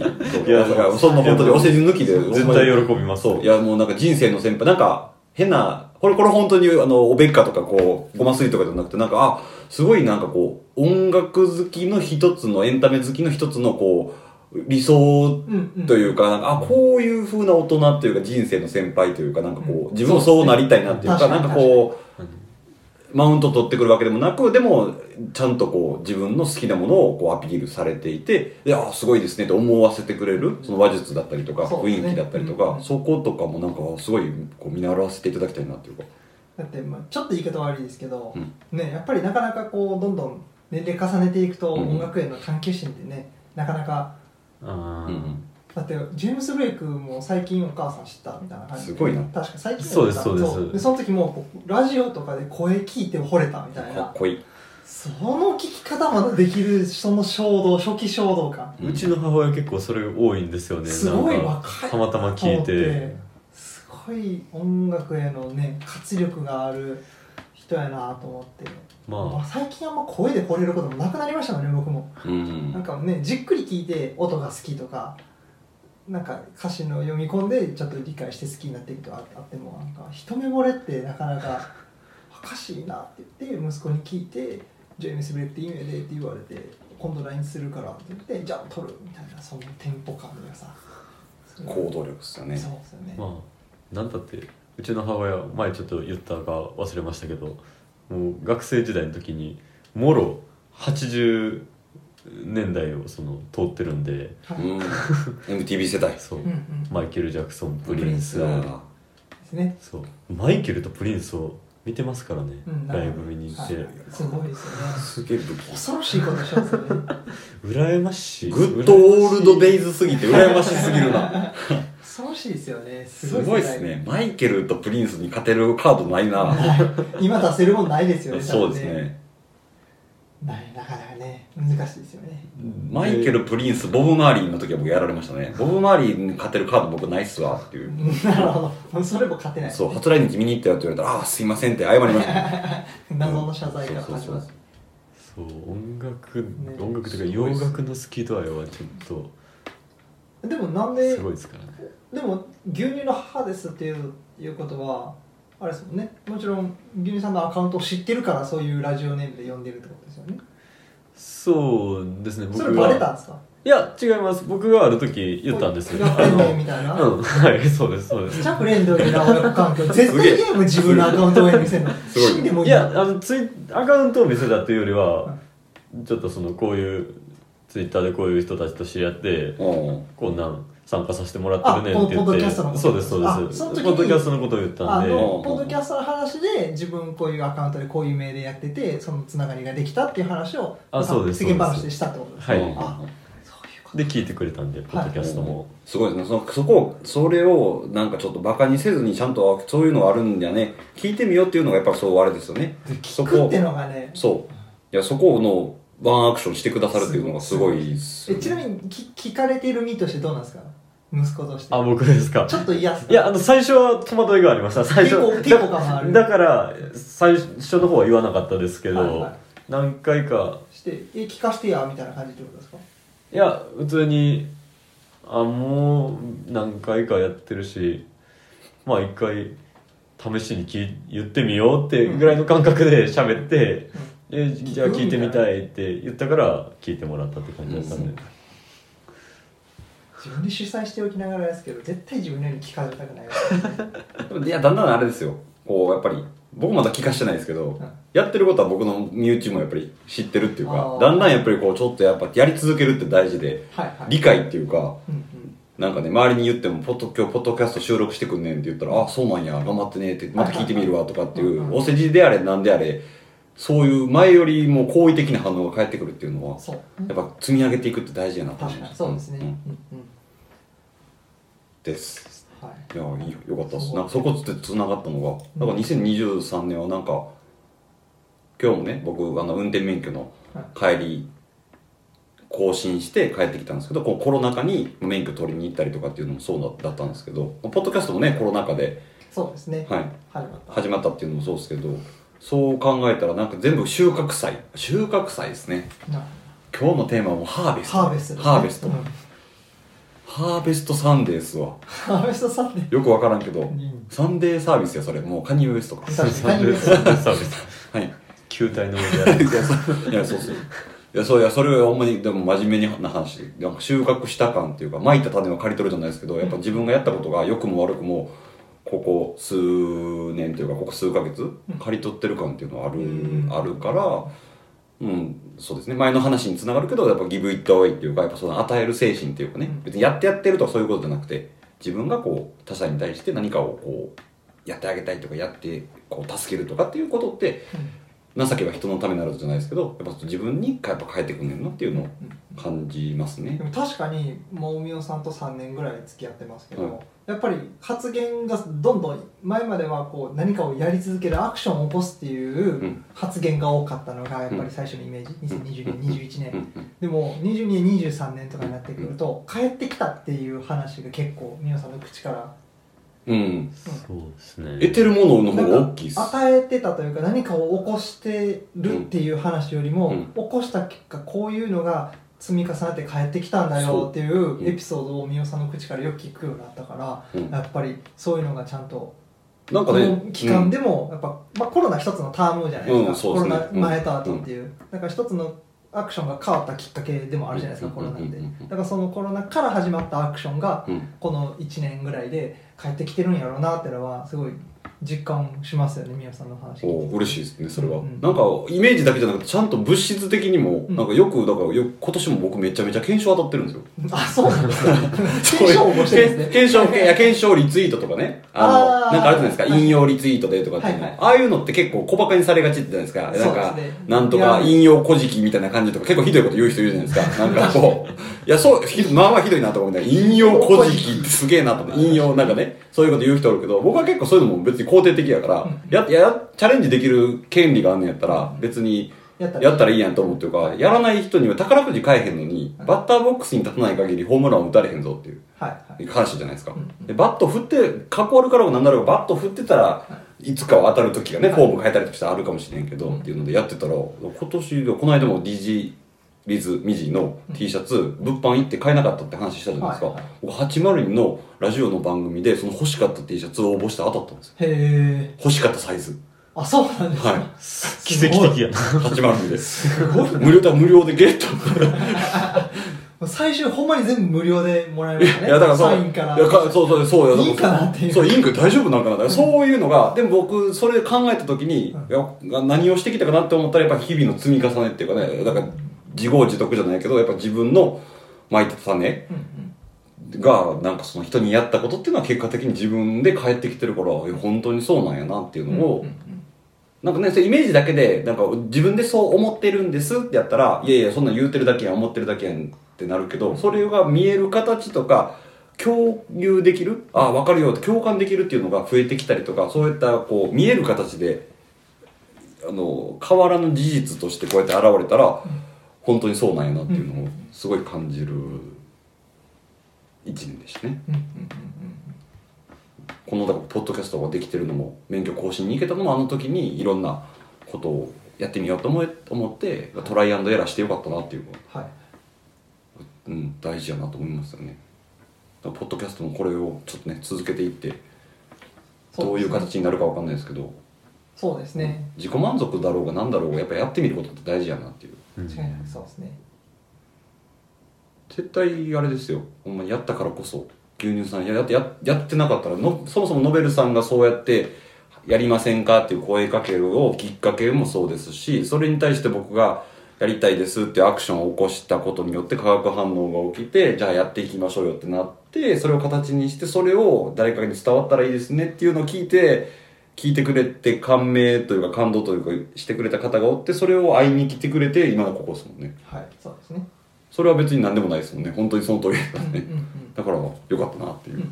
いや
だからそんな本当にお世辞抜きで
絶対喜びます
そう。いやもうなんか人生の先輩。なんか変なこれこれ本当にあのおべっかとかこうごますりとかじゃなくてなんかあすごいなんかこう音楽好きの一つのエンタメ好きの一つのこう理想というかなんかあこういう風な大人っていうか人生の先輩というかなんかこう自分もそうなりたいなっていうかなんかこうマウント取ってくるわけでもなくでもちゃんとこう自分の好きなものをこうアピールされていていやすごいですねと思わせてくれるその話術だったりとか雰囲気だったりと
うん
かそことかもなんかすごいこう見習わせていただきたいなっていうか。
だってまあちょっと言い方悪いですけど、
うん。
ねやっぱりなかなかこうどんどん年齢重ねていくと
うん。
音楽への探求心ってねなかなか
あー
うん
だってジェームス・ブレイクも最近お母さん知ったみたいな感じ。です
ごいな。
確か最近
そうですそうです。
でその時もラジオとかで声聞いて惚れたみたいな。
かっこいい。
その聞き方までできるその衝動初期衝動感。
うちの母親結構それ多いんですよね。
すごい若い。
たまたま聞いて。
すごい音楽へのね活力がある人やなと思って、まあ、
ま
最近あんま声で惚れることもなくなりましたもんね僕も。
うん。
なんかねじっくり聞いて音が好きとかなんか歌詞の読み込んでちょっと理解して好きになっていくとああってもなんか一目惚れってなかなかおかしいなって言って息子に聞いて「ジェームス・ブレイクっていいねで」って言われて「今度 LINE するから」って言って「じゃあ撮る」みたいなそのテンポ感がさ。
行動力ですよね。
そうですよね、
まあなんだってうちの母親前ちょっと言ったか忘れましたけどもう学生時代の時にもろ80年代をその通ってるんで
はい
うん MTV 世代。
そう、
うんうん。
マイケル・ジャクソンプリンス
ですね。
そう。マイケルとプリンスを見てますからね、
うん
ライブ見に行って、
はい。すごいですよね。
ーすげえ。
恐ろしいことしますよね
羨ましい。
good old days すぎて羨ましすぎるな
恐ろしいですよねす
す
ごい
ですね。マイケルとプリンスに勝てるカードないな。(laughs)
今出せるもんないですよね (laughs)
そうですね。
ないなかなかね難しいですよね。
マイケル、プリンス、ボブ・マーリーの時は僕やられましたね。ボブ・マーリーに勝てるカード僕ないっすわっていう。
なるほどそれも勝てない。
そう、初来日見に行ったよって言われたら、ああ、すいませんって謝りました。ね。(laughs)
謎の謝罪が始まる。
そう音楽、
ね
音楽というか洋楽の好き度合いはちょっ
でもなん
と
です
ごいですからね
でも牛乳の母ですっていういうことはあれですもんね。もちろん牛乳さんのアカウントを知ってるからそういうラジオネームで呼んでるってことですよね。
そうですね僕
それバレた
が
んですか？
いや違います。僕がある時言ったんですよ。
やってんねみたいな
うんはいそうですそうです。
チャフレンドリーな親子関係絶対ゲーム自分のアカウントを見せるの。(laughs) 死んでもい
い
い
やあのツイアカウントを見せたというよりはちょっとそのこういうツイッターでこういう人たちと知り合って
うん。
こんなん参加させてもらってるねって言
あポッ
って
ドキャストのこと
そうですそうです。
あその時に。
ポッドキャストのことを言ったんで。
ポッドキャストの話で自分こういうアカウントでこういう名でやっててそのつながりができたっていう話を
あそうです
世間話でしたってことです
はい。
うん
あそういうこと。
で聞いてくれたんでポッドキャストも、
すごいですね。そのそこを、それをなんかちょっとバカにせずにちゃんとそういうのあるんじゃね、聞いてみようっていうのがやっぱそうあれですよね。そこ
聞くって、のがね。
そう。いや、そこのワンアクションしてくださるっていうのがすごいですよね。
えちなみに聞聞かれている身としてどうなんですか？息子として。
あ僕ですか？
ちょっと嫌っすか
いやあの最初は戸惑いがありました。(laughs) 最初
抵抗抵抗感がある。
だだから最初の方は言わなかったですけど、
はいはい。
何回か。
してえ聞かしてやみたいな感じってことですか？
いや普通にあもう何回かやってるしまあ一回試しに聞い言ってみようってぐらいの感覚で喋って、えじゃあ聞いてみたいって言ったから聞いてもらったって感じだったんで、
うん。
自分で主催しておきながらですけど絶対自分のように聞かれたくないです
でもいやだんだんあれですよ。こうやっぱり僕まだ聞かしてないですけど、
ん。
やってることは僕の身内もやっぱり知ってるっていうかだんだんやっぱりこうちょっとやっぱやり続けるって大事で
はいはい。
理解っていうか
うんうん。
なんかね周りに言ってもポッド今日ポッドキャスト収録してくんねんって言ったら「あそうなんや頑張ってね」ってまた聞いてみるわとかってい
はいはいはい
うお世辞であれなんであれそういう前よりも好意的な反応が返ってくるっていうのは
そう。
やっぱ積み上げていくって大事やなと思います。
に。そうですね、
ん。
うんうん。
です。
はい。
いやいいよよかったです。なんかそこってつながったのがだから2023年はなんか今日もね僕あの運転免許の帰り更新して帰ってきたんですけどこうコロナ禍に免許取りに行ったりとかっていうのもそうだだったんですけどポッドキャストもねコロナ禍で、
そうですね。
はい、
始まった。
始まったっていうのもそうですけどそう考えたらなんか全部収穫祭。収穫祭ですね。
な。
今日のテーマはもうハーベスト。
ハーベストね。
ハーベスト、
うん。
ハーベストサンデースは。
ハーベストさんで
よくわからんけど、
ん。
サンデーサービスやそれ。もうカニエウエストか
サービスサービス。
はい。
球体の上でやる。
いやそう。いやそういやそういやそれはほんまにでも真面目な話。でなんか収穫した感っていうか蒔いた種を刈り取るじゃないですけどやっぱ自分がやったことが良くも悪くもここ数年というかここ数ヶ月刈り取ってる感っていうのはある,、
うん。
あるからうんそうですね。前の話につながるけどやっぱギブイットアウェイっていうかやっぱその与える精神っていうかね、
うん。
別にやってやってるとかそういうことじゃなくて自分がこう他者に対して何かをこうやってあげたいとかやってこう助けるとかっていうことって情けは人のためになるじゃないですけどやっぱ自分にやっぱ変えてくんねんなっていうのを感じますね。
でも確かにもう海尾さんと3年ぐらい付き合ってますけど、
うん
やっぱり発言がどんどん前まではこう何かをやり続けるアクションを起こすっていううん。発言が多かったのがやっぱり最初のイメージ2020年21年。
うん。うん。
でも22年23年とかになってくると帰ってきたっていう話が結構海尾さんの口から。
うん。
そうですね。
得てるものの方が大きいっす。
与えてたというか何かを起こしてるっていう話よりも、
うん。
起こした結果こういうのが積み重なって帰ってきたんだよっていう
うん。
エピソードを美桜さんの口からよく聞くようになったから、
うん。
やっぱりそういうのがちゃんと
なんかね
この期間でもやっぱ、まあ、コロナ一つのタームじゃないですか、
うんすね。
コロナ前と後っていう、だから一つのアクションが変わったきっかけでもあるじゃないですか、
うん
コロナって、
うんうんうん
だからそのコロナから始まったアクションが
うん。
この1年ぐらいで帰ってきてるんやろうなってのはすごい実感しますよね宮さんの話
お嬉しいですねそれは、
うん
なんかイメージだけじゃなくてちゃんと物質的にも、
うん。
なんかよくだからよ今年も僕めちゃめちゃ検証当たってるんですよ。
あそうなんですか。(laughs) 検証応募してるんですね。
検証 (laughs) 検証リツイートとかね。あのなんかあるじゃないですか。
はい
引用リツイートでとかっていうの、
はいはい。
ああいうのって結構小馬鹿にされがちじゃないですか。なんか
ね
なんとか引用古事記みたいな感じとか結構ひどいこと言う人いるじゃないですか。なんかこう (laughs) いやそうひまあまあひどいなと思うんだけど引用古事記ってすげえなと思って引用なんかねそういうこと言う人おるけど僕は結構そういうのも別に肯定的やから、ややチャレンジできる権利があんねやったら別に
やったら。
いいやんと思ってるからやらない人には宝くじ買えへんのにバッターボックスに立たない限りホームランを打たれへんぞっていう話じゃないですか、
うん
でバット振ってかっこ悪からもなんだろうがバット振ってたらいつかは当たる時がねフォーム変えたりとしてあるかもしれんけど、
うん
っていうのでやってたら今年この間も DG リズミジの T シャツ、物販行って買えなかったって話したじゃないですか、
はいはい。
僕802のラジオの番組でその欲しかった T シャツを応募して当たったんですよ。
へえ
欲しかったサイズ。
あそうなんですか、
はい。
奇跡的やな
802で。す
すごい
無料だ無料でゲット。(laughs)
最終ほんまに全部無料でもらえましたね。
いやだからそう。
サインから。
いやかそうそうそうよ。
いいかなっていう。
そういいんか大丈夫なんかな？だからそういうのがでも僕それ考えた時に、
うん。
何をしてきたかなって思ったらやっぱ日々の積み重ねっていうかねだから自業自得じゃないけどやっぱ自分の巻いた種
うんうん。
がなんかその人にやったことっていうのは結果的に自分で返ってきてるから本当にそうなんやなっていうのを、
うんうん
なんかね、そイメージだけで、なんか自分でそう思ってるんですってやったら、いやいや、そんなん言うてるだけやん、思ってるだけやんってなるけど、それが見える形とか、共有できるああ、わかるよって共感できるっていうのが増えてきたりとか、そういったこう、見える形で、あの、変わらぬ事実としてこうやって現れたら、本当にそうなんやなっていうのをすごい感じる一年でしたね。このだからポッドキャストができてるのも免許更新に行けたのもあの時にいろんなことをやってみようと思え思ってトライアンドエラーしてよかったなっていう、
はい
うん、大事やなと思いますよね。だからポッドキャストもこれをちょっとね続けていってどういう形になるかわかんないですけど
そうですね。
自己満足だろうが何だろうがやっぱやってみることって大事やなっていう。
うん
間違いなくそうですね。
絶対あれですよ。ほんまにやったからこそ牛乳さん。ややってややってなかったらのそもそもノベルさんがそうやってやりませんかっていう声かけをきっかけもそうですしそれに対して僕がやりたいですってアクションを起こしたことによって化学反応が起きてじゃあやっていきましょうよってなってそれを形にしてそれを誰かに伝わったらいいですねっていうのを聞いて聞いてくれて感銘というか感動というかしてくれた方がおってそれを会いに来てくれて今のここですもんね。
はい。そうですね。
それは別に何でもないですもんね。本当にその通りですね、
うんうんうん
だからよかったなってい
う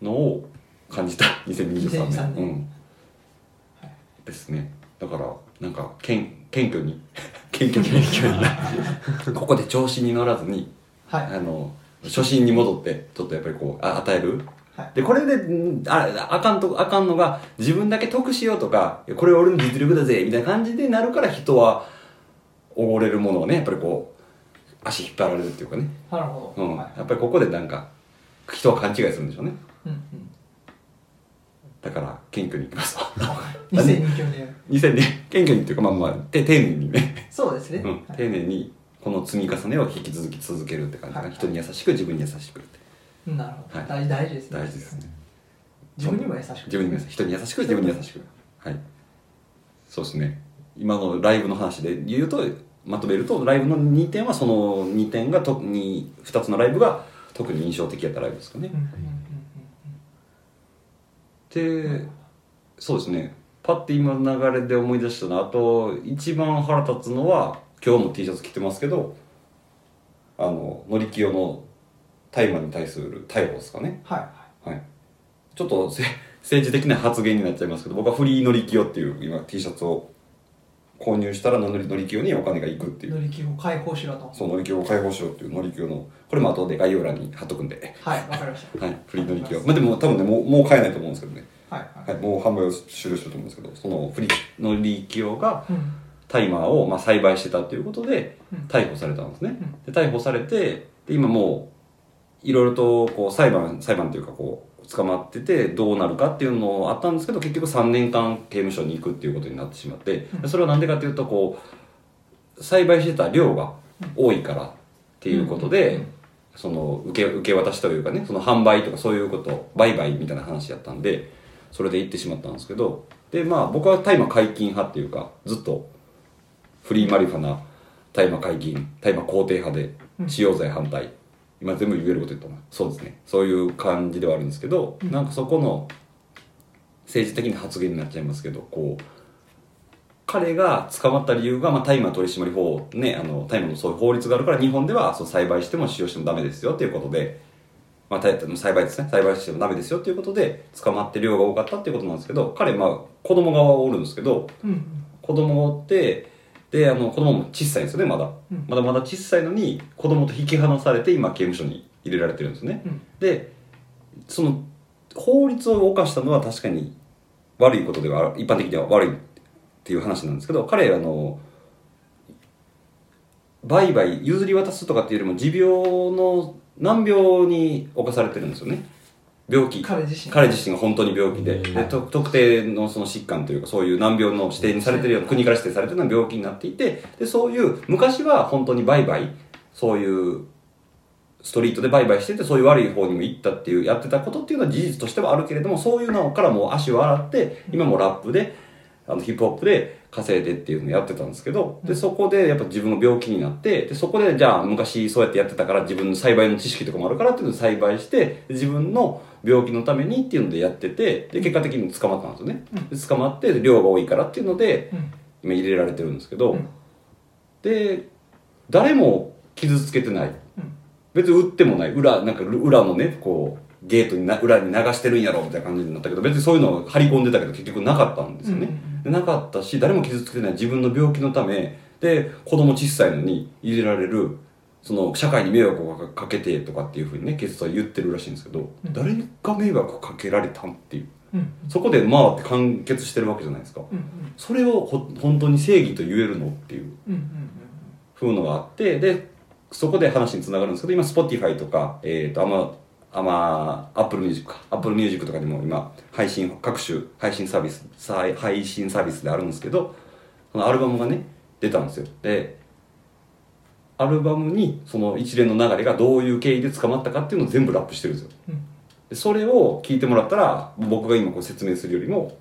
のを感じた。2023
2023
年。
年
うん。ですね。だからなんか謙謙虚に。(laughs) 謙虚に謙虚に (laughs) ここで調子に乗らずに。
はい。
あの初心に戻ってちょっとやっぱりこうあ与える
はい
でこれでんああかんとあかんのが自分だけ得しようとかこれ俺の実力だぜみたいな感じでなるから人はおごれるものをねやっぱりこう足引っ張られるっていうかね。
なるほど、
うん、
はい
やっぱりここでなんか人は勘違いするんでしょうね。
うんうん。
だから謙虚にいきますわ。(laughs)
2024年。
2000年。謙虚にっていうかまあまあて丁寧にね、
そうですね、
うん。
はい
丁寧にこの積み重ねを引き続き続けるって感じかな、
はい。
人に優しく自分に優しくって
なるほど、
はい。
大大事ですね。
大事ですね。
自分にも優しく。
自分にも優しく人に優しく自分に優しく。はい。そうですね。今のライブの話で言うとまとめるとライブの2点はその2点が特に2つのライブが特に印象的やったライブですかね。でそうですね。パッて今の流れで思い出したのはあと一番腹立つのは今日も T シャツ着てますけどあののりきよの大麻に対する逮捕ですかね。
はい。はい。
はいちょっとせ政治的な発言になっちゃいますけど僕はフリーのりきよっていう今 T シャツを購入したらのりのりきよにお金がいくっていう。
乗り気を解放しろと。
そうのりきよを解放しようっていうのりきよのこれも後で概要欄に貼っとくんで。
はいわかりました。
はいフリーのりきよまあでも多分ねもうもう買えないと思うんですけどね。
はいは
はい、もう販売を終了してると思うんですけどそのフリのりきよが
いうん。
タイマーをまあ栽培してたっていうことで
うん。
逮捕されたんですね、で逮捕されてで今もういろいろとこう裁判裁判というかこう捕まっててどうなるかっていうのあったんですけど結局3年間刑務所に行くっていうことになってしまってでそれはなんでかっていうとこう栽培してた量が多いからっていうことで、
うん。
その受け受け渡しというかねその販売とかそういうこと売買みたいな話やったんでそれで行ってしまったんですけどでまあ僕は大麻解禁派っていうかずっとフリーマリファナ大麻解禁大麻肯定派で使用罪反対、今全部言えること言ったなそうですね。そういう感じではあるんですけど、なんかそこの政治的な発言になっちゃいますけどこう彼が捕まった理由が、まあ、大麻取締法ねあの大麻のそういう法律があるから日本ではそう栽培しても使用してもダメですよっていうことで、まあ、大栽培ですね栽培してもダメですよっていうことで捕まって量が多かったっていうことなんですけど彼まあ子供がおるんですけど
うん。
子供がおってであの子供も小さいんですよねまだ、
うん。
まだまだ小さいのに子供と引き離されて今刑務所に入れられてるんですね、
うん。
でその法律を犯したのは確かに悪いことではある一般的には悪いっていう話なんですけど彼あの売買譲り渡すとかっていうよりも持病の難病に侵されてるんですよね病気。
彼自身
彼自身が本当に病気で。
うん。
でと特定のその疾患というかそういう難病の指定にされてるような国から指定されてるような病気になっていてでそういう昔は本当に売買そういうストリートで売買しててそういう悪い方にも行ったっていうやってたことっていうのは事実としてはあるけれどもそういうのからもう足を洗って今もラップであのヒップホップで稼いでっていうのをやってたんですけどでそこでやっぱ自分の病気になってでそこでじゃあ昔そうやってやってたから自分の栽培の知識とかもあるからっていうので栽培してで自分の病気のためにっていうのでやっててで結果的に捕まったんですよね。で捕まってで量が多いからっていうので
うん。
今入れられてるんですけど、
うん。
で誰も傷つけてない。
うん。
別に売ってもない。裏なんか裏のねこうゲートにな裏に流してるんやろみたいな感じになったけど別にそういうのを張り込んでたけど結局なかったんですよね、でなかったし誰も傷つけてない。自分の病気のため。で子供小さいのに入れられるその社会に迷惑をかけてとかっていうふうにね警察は言ってるらしいんですけど、
うん。
誰が迷惑をかけられたんっていう。
うん
そこでまあって完結してるわけじゃないですか。
うん
それをほ本当に正義と言えるのっていう
うんうん
ふうのがあってでそこで話につながるんですけど今 Spotify とか、えー、とあまあアップルミュージックか。 Apple Musicとかでも今配信各種配信サービスさ配信サービスであるんですけどそのアルバムがね出たんですよ。でアルバムにその一連の流れがどういう経緯で捕まったかっていうのを全部ラップしてるんですよ。
うん。
でそれを聞いてもらったら僕が今こう説明するよりも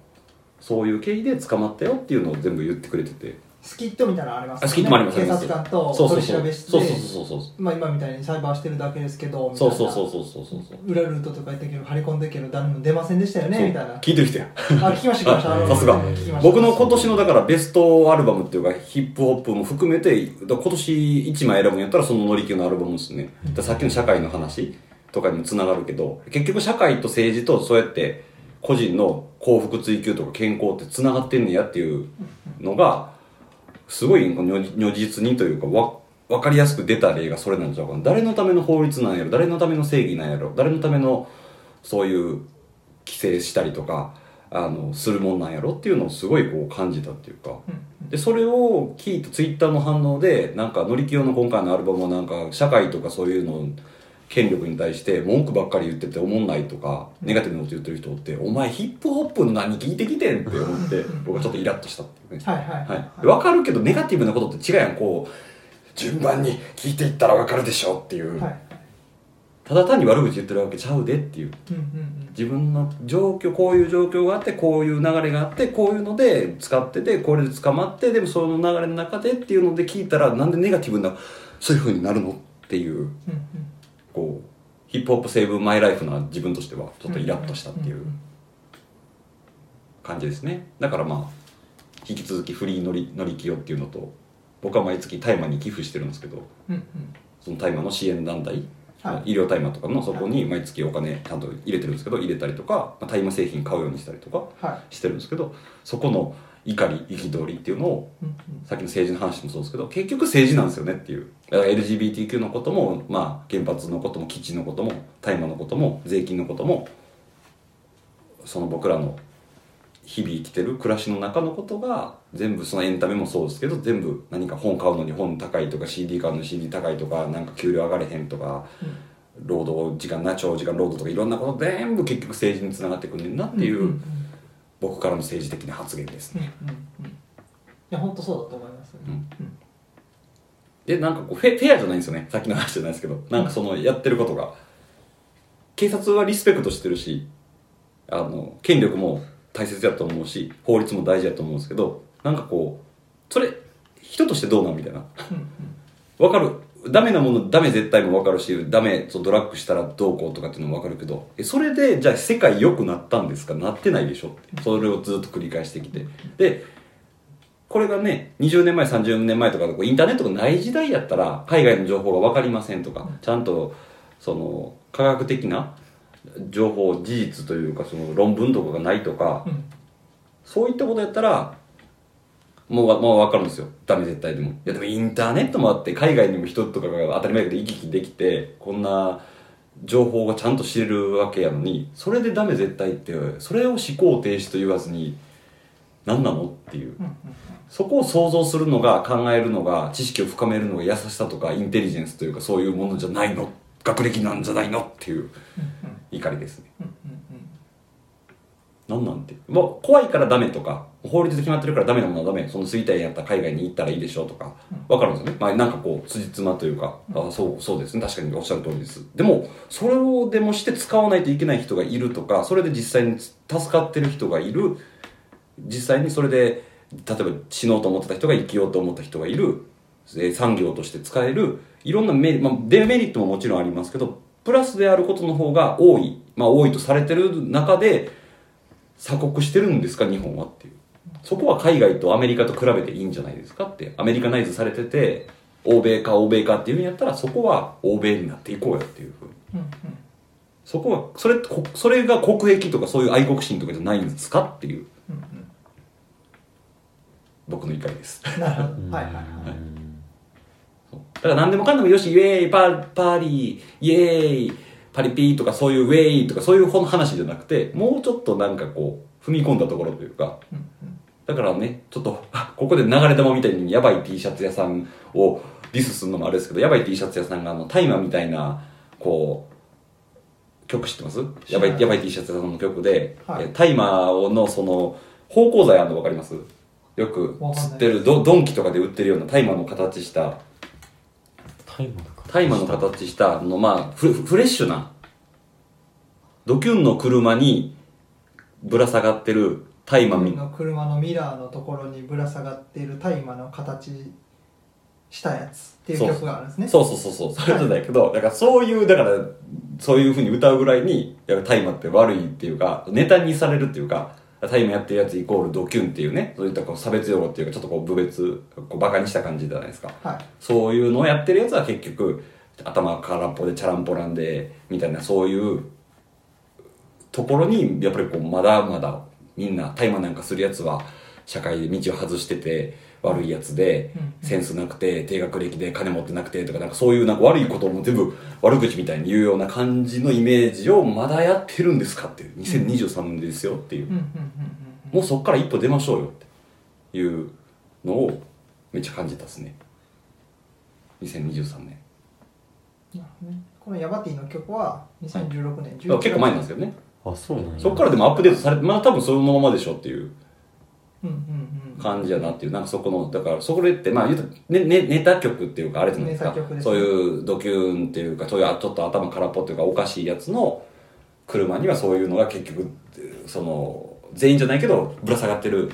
そういう経緯で捕まったよっていうのを全部言ってくれてて
スキットみたいなのあります
あスキットもあります
警察官と取り調べ室
そうそう
で
そうそう。
まあ今みたいに裁判してるだけですけど
そ
いうな。
そうそうそうそうそうそう。
裏ルートとか言ったけど張り込んでるけど誰も出ませんでしたよねみたいな。
聞いてる人や
あ聞きました聞きました。
あ (laughs) さすが。僕の今年のだからベストアルバムっていうかヒップホップも含めて今年1枚選ぶんやったらその乗り気のアルバムですね。だからさっきの社会の話とかにもつながるけど結局社会と政治とそうやって個人の幸福追求とか健康ってつながってんねやっていうのがすごい如如実にというかわ分かりやすく出た例がそれなんちゃうかな。誰のための法律なんやろ。誰のための正義なんやろ。誰のためのそういう規制したりとかあのするもんなんやろ。っていうのをすごいこう感じたっていうか。でそれを聞いたツイッターの反応でなんかのりきよの今回のアルバムはなんか社会とかそういうの権力に対して文句ばっかり言ってて思んないとかネガティブなこと言ってる人って「お前ヒップホップの何聞いてきてん」って思って (laughs) 僕はちょっとイラッとしたっていうね。
はいはい
はい、分かるけどネガティブなことって違うやんこう順番に聞いていったら分かるでしょっていう、
はい。
ただ単に悪口言ってるわけちゃうでっていう。
うんうん。
自分の状況こういう状況があってこういう流れがあってこういうので使っててこれで捕まってでもその流れの中でっていうので聞いたらなんでネガティブなそういう風になるのっていう。
うんうん
こうヒップホップセーブマイライフな自分としてはちょっとイラッとしたっていう。感じですね。だからまあ引き続きフリー乗り乗り気よっていうのと僕は毎月大麻に寄付してるんですけど
うんうん。
その大麻の支援団体、
はい。
医療大麻とかのそこに毎月お金ちゃんと入れてるんですけど入れたりとかまあ大麻製品買うようにしたりとか
は
してるんですけどそこの怒り憤りっていうのをさっきの政治の話もそうですけど結局政治なんですよねっていう。だから LGBTQ のことも、まあ、原発のことも基地のことも大麻のことも税金のこともその僕らの日々生きてる暮らしの中のことが全部そのエンタメもそうですけど全部何か本買うのに本高いとか CD 買うのに CD 高いとかなんか給料上がれへんとか労働時間な長時間労働とかいろんなこと全部結局政治につながってくんねんなっていう、
うんうんうん
僕からの政治的な発言ですね。
うんうんうん。いや本当そうだと思いますね。
うん。でなんかこうフェフェアじゃないんですよね。さっきの話じゃないですけど。なんかそのやってることが。警察はリスペクトしてるしあの権力も大切だと思うし法律も大事だと思うんですけどなんかこうそれ人としてどうなんみたいな。わかるダメなものダメ絶対もわかるしダメそうドラッグしたらどうこうとかっていうのもわかるけどえそれでじゃあ世界良くなったんですか？なってないでしょ？ってそれをずっと繰り返してきて。でこれがね20年前30年前とかインターネットがない時代やったら海外の情報が分かりませんとかちゃんとその科学的な情報事実というかその論文とかがないとか
うん。
そういったことやったらもうわもう分かるんですよ。ダメ絶対でも。いやでもインターネットもあって海外にも人とかが当たり前だけど行き来できてこんな情報がちゃんと知れるわけやのにそれでダメ絶対ってそれを思考停止と言わずに何なのっていう。そこを想像するのが考えるのが知識を深めるのが優しさとかインテリジェンスというかそういうものじゃないの？学歴なんじゃないの？っていう
うん
怒りですねなんなんて。怖いからダメとか法律で決まってるからダメなものはダメその衰退やったら海外に行ったらいいでしょうとか。分かるんですよね、まあ、なんかこう辻褄というか、あそうそうですね。確かにおっしゃる通りです。でもそれをでもして使わないといけない人がいるとかそれで実際に助かってる人がいる。実際にそれで例えば死のうと思ってた人が生きようと思った人がいる。えー産業として使える。いろんなメリ,、まあ、デメリットももちろんありますけどプラスであることの方が多い、まあ、多いとされてる中で鎖国してるんですか日本はっていう。そこは海外とアメリカと比べていいんじゃないですかって。アメリカナイズされてて欧米か欧米かっていうんやったらそこは欧米になっていこうよっていうふうに。
うんうん。
そこはそれこそれが国益とかそういう愛国心とかじゃないんですかっていう。
うん
僕の怒りです。
うんなるほど。はいはいはい。
だから何でもかんでもよしイエーイパーパーリーイエーイパリピーとかそういうウェイとかそういう話じゃなくてもうちょっとなんかこう踏み込んだところというかだからねちょっとあここで流れ玉みたいにやばい T シャツ屋さんをディスするのもあれですけどやばい T シャツ屋さんがあの大麻みたいなこう曲知ってます？やばいやばい T シャツさんの曲で、
はい。
えタイマーのその芳香剤あるの分かります？よく
わかんない
吸ってるドドンキとかで売ってるようなタイマーの形した
タイマーの
タイマーの形したのまあフフレッシュなドキュンの車にぶら下がってるタイマーみ
の車のミラーのところにぶら下がっている大麻の形したやつっていう曲があるんですね。
そう。そうそうそう。それじゃないけどだからそういうだからそういうふうに歌うぐらいにいやタイマーって悪いっていうかネタにされるっていうかタイマーやってるやつイコールドキュンっていうねそういったこう差別用語っていうかちょっとこう部別こうバカにした感じじゃないですか。
はい。
そういうのをやってるやつは結局頭空っぽでチャランポランでみたいなそういうところにやっぱりこうまだまだみんな大麻なんかするやつは社会で道を外してて悪いやつで
うんうん。
センスなくて低学歴で金持ってなくてとかなんかそういうなんか悪いことをも全部悪口みたいに言うような感じのイメージをまだやってるんですかっていう2023年ですよっていう。
うんうんうん
もうそっから一歩出ましょうよっていうのをめっちゃ感じたですね。2023年
うんなるほどね。このヤバティの曲は2016年
だから結構前なんですけどね。
あそうなんや。
そっからでもアップデートされてまあ多分そのままでしょっていう感じやなっていう。なんかそこのだからそれってまあ言うとねねネタ曲っていうかあれじゃないですか。
すね。
そういうドキューンっていうかそういうあちょっと頭空っぽっていうかおかしいやつの車にはそういうのが結局その全員じゃないけどぶら下がってる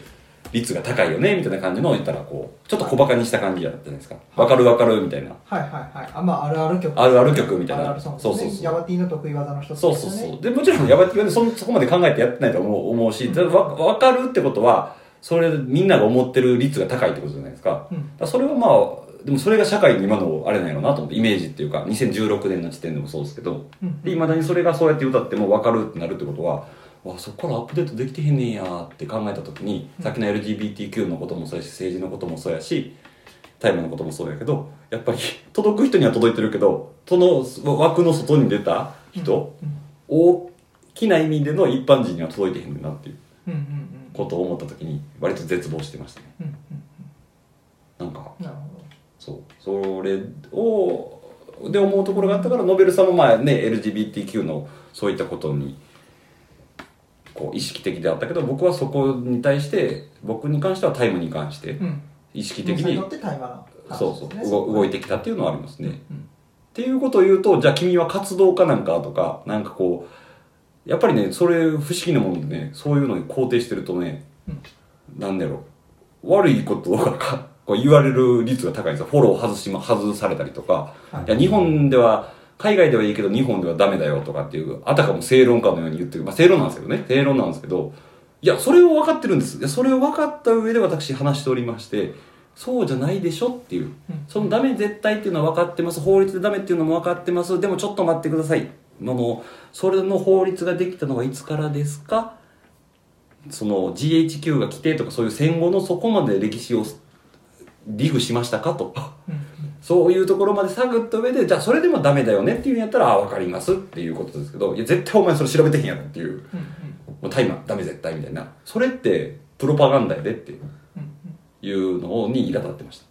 率が高いよねみたいな感じの言ったらこうちょっと小バカにした感じじゃないですか。わかるわかるみたいな。
はいはいはい。あまああるある曲。
あるある曲みたいな。そうそうそう。
ヤバティの得意技の一つ
そうそうそう。で、もちろん、やばってそそこまで考えてやってないと思う思うし、わわかるってことは、それ、みんなが思ってる率が高いってことじゃないですか。だそれはまあ、でもそれが社会の今のあれなんやろうなと思って、イメージっていうか、2016年の時点でもそうですけど、
うん。
で、未だにそれがそうやって歌っても分かるってなるってことは、わそこからアップデートできてへんねんやーって考えた時に、さっきの LGBTQ のこともそうやし、政治のこともそうやし、タイムのこともそうやけど、やっぱり届く人には届いてるけど、その枠の外に出た人、
うん。
大きな意味での一般人には届いてへんねんなっていう。
うんうん
ことを思った時に割と絶望してましたね。
うんうん
なんかそうそれをで思うところがあったからノベルさんもまあね LGBTQ のそういったことにこう意識的であったけど僕はそこに対して僕に関してはタイムに関して意識的に
それによって対話の話
そうそう動いてきたっていうのはありますね、
うん
っていうことを言うとじゃあ君は活動家なんかとかなんかこうやっぱりねそれ不思議なものでねそういうのに肯定してるとね、なんだろう。悪いことがかこう言われる率が高いんですよ。フォロー外しま外されたりとか、
はい。
い、や日本では海外ではいいけど日本ではダメだよとかっていうあたかも正論家のように言ってる。まあ正論なんですけどね。正論なんですけど。いやそれを分かってるんです。いやそれを分かった上で私話しておりましてそうじゃないでしょっていう。
うん。
そのダメ絶対っていうのは分かってます。法律でダメっていうのも分かってます。でもちょっと待ってくださいあのそれの法律ができたのはいつからですか？その GHQ が規定とかそういう戦後のそこまで歴史をリフしましたかと。
うん
そういうところまで探った上でじゃあそれでもダメだよねっていうんやったらああ分かりますっていうことですけどいや絶対お前それ調べてへんやろっていうもうタイマーダメ絶対みたいな。それってプロパガンダやでっていうのに苛立ってました。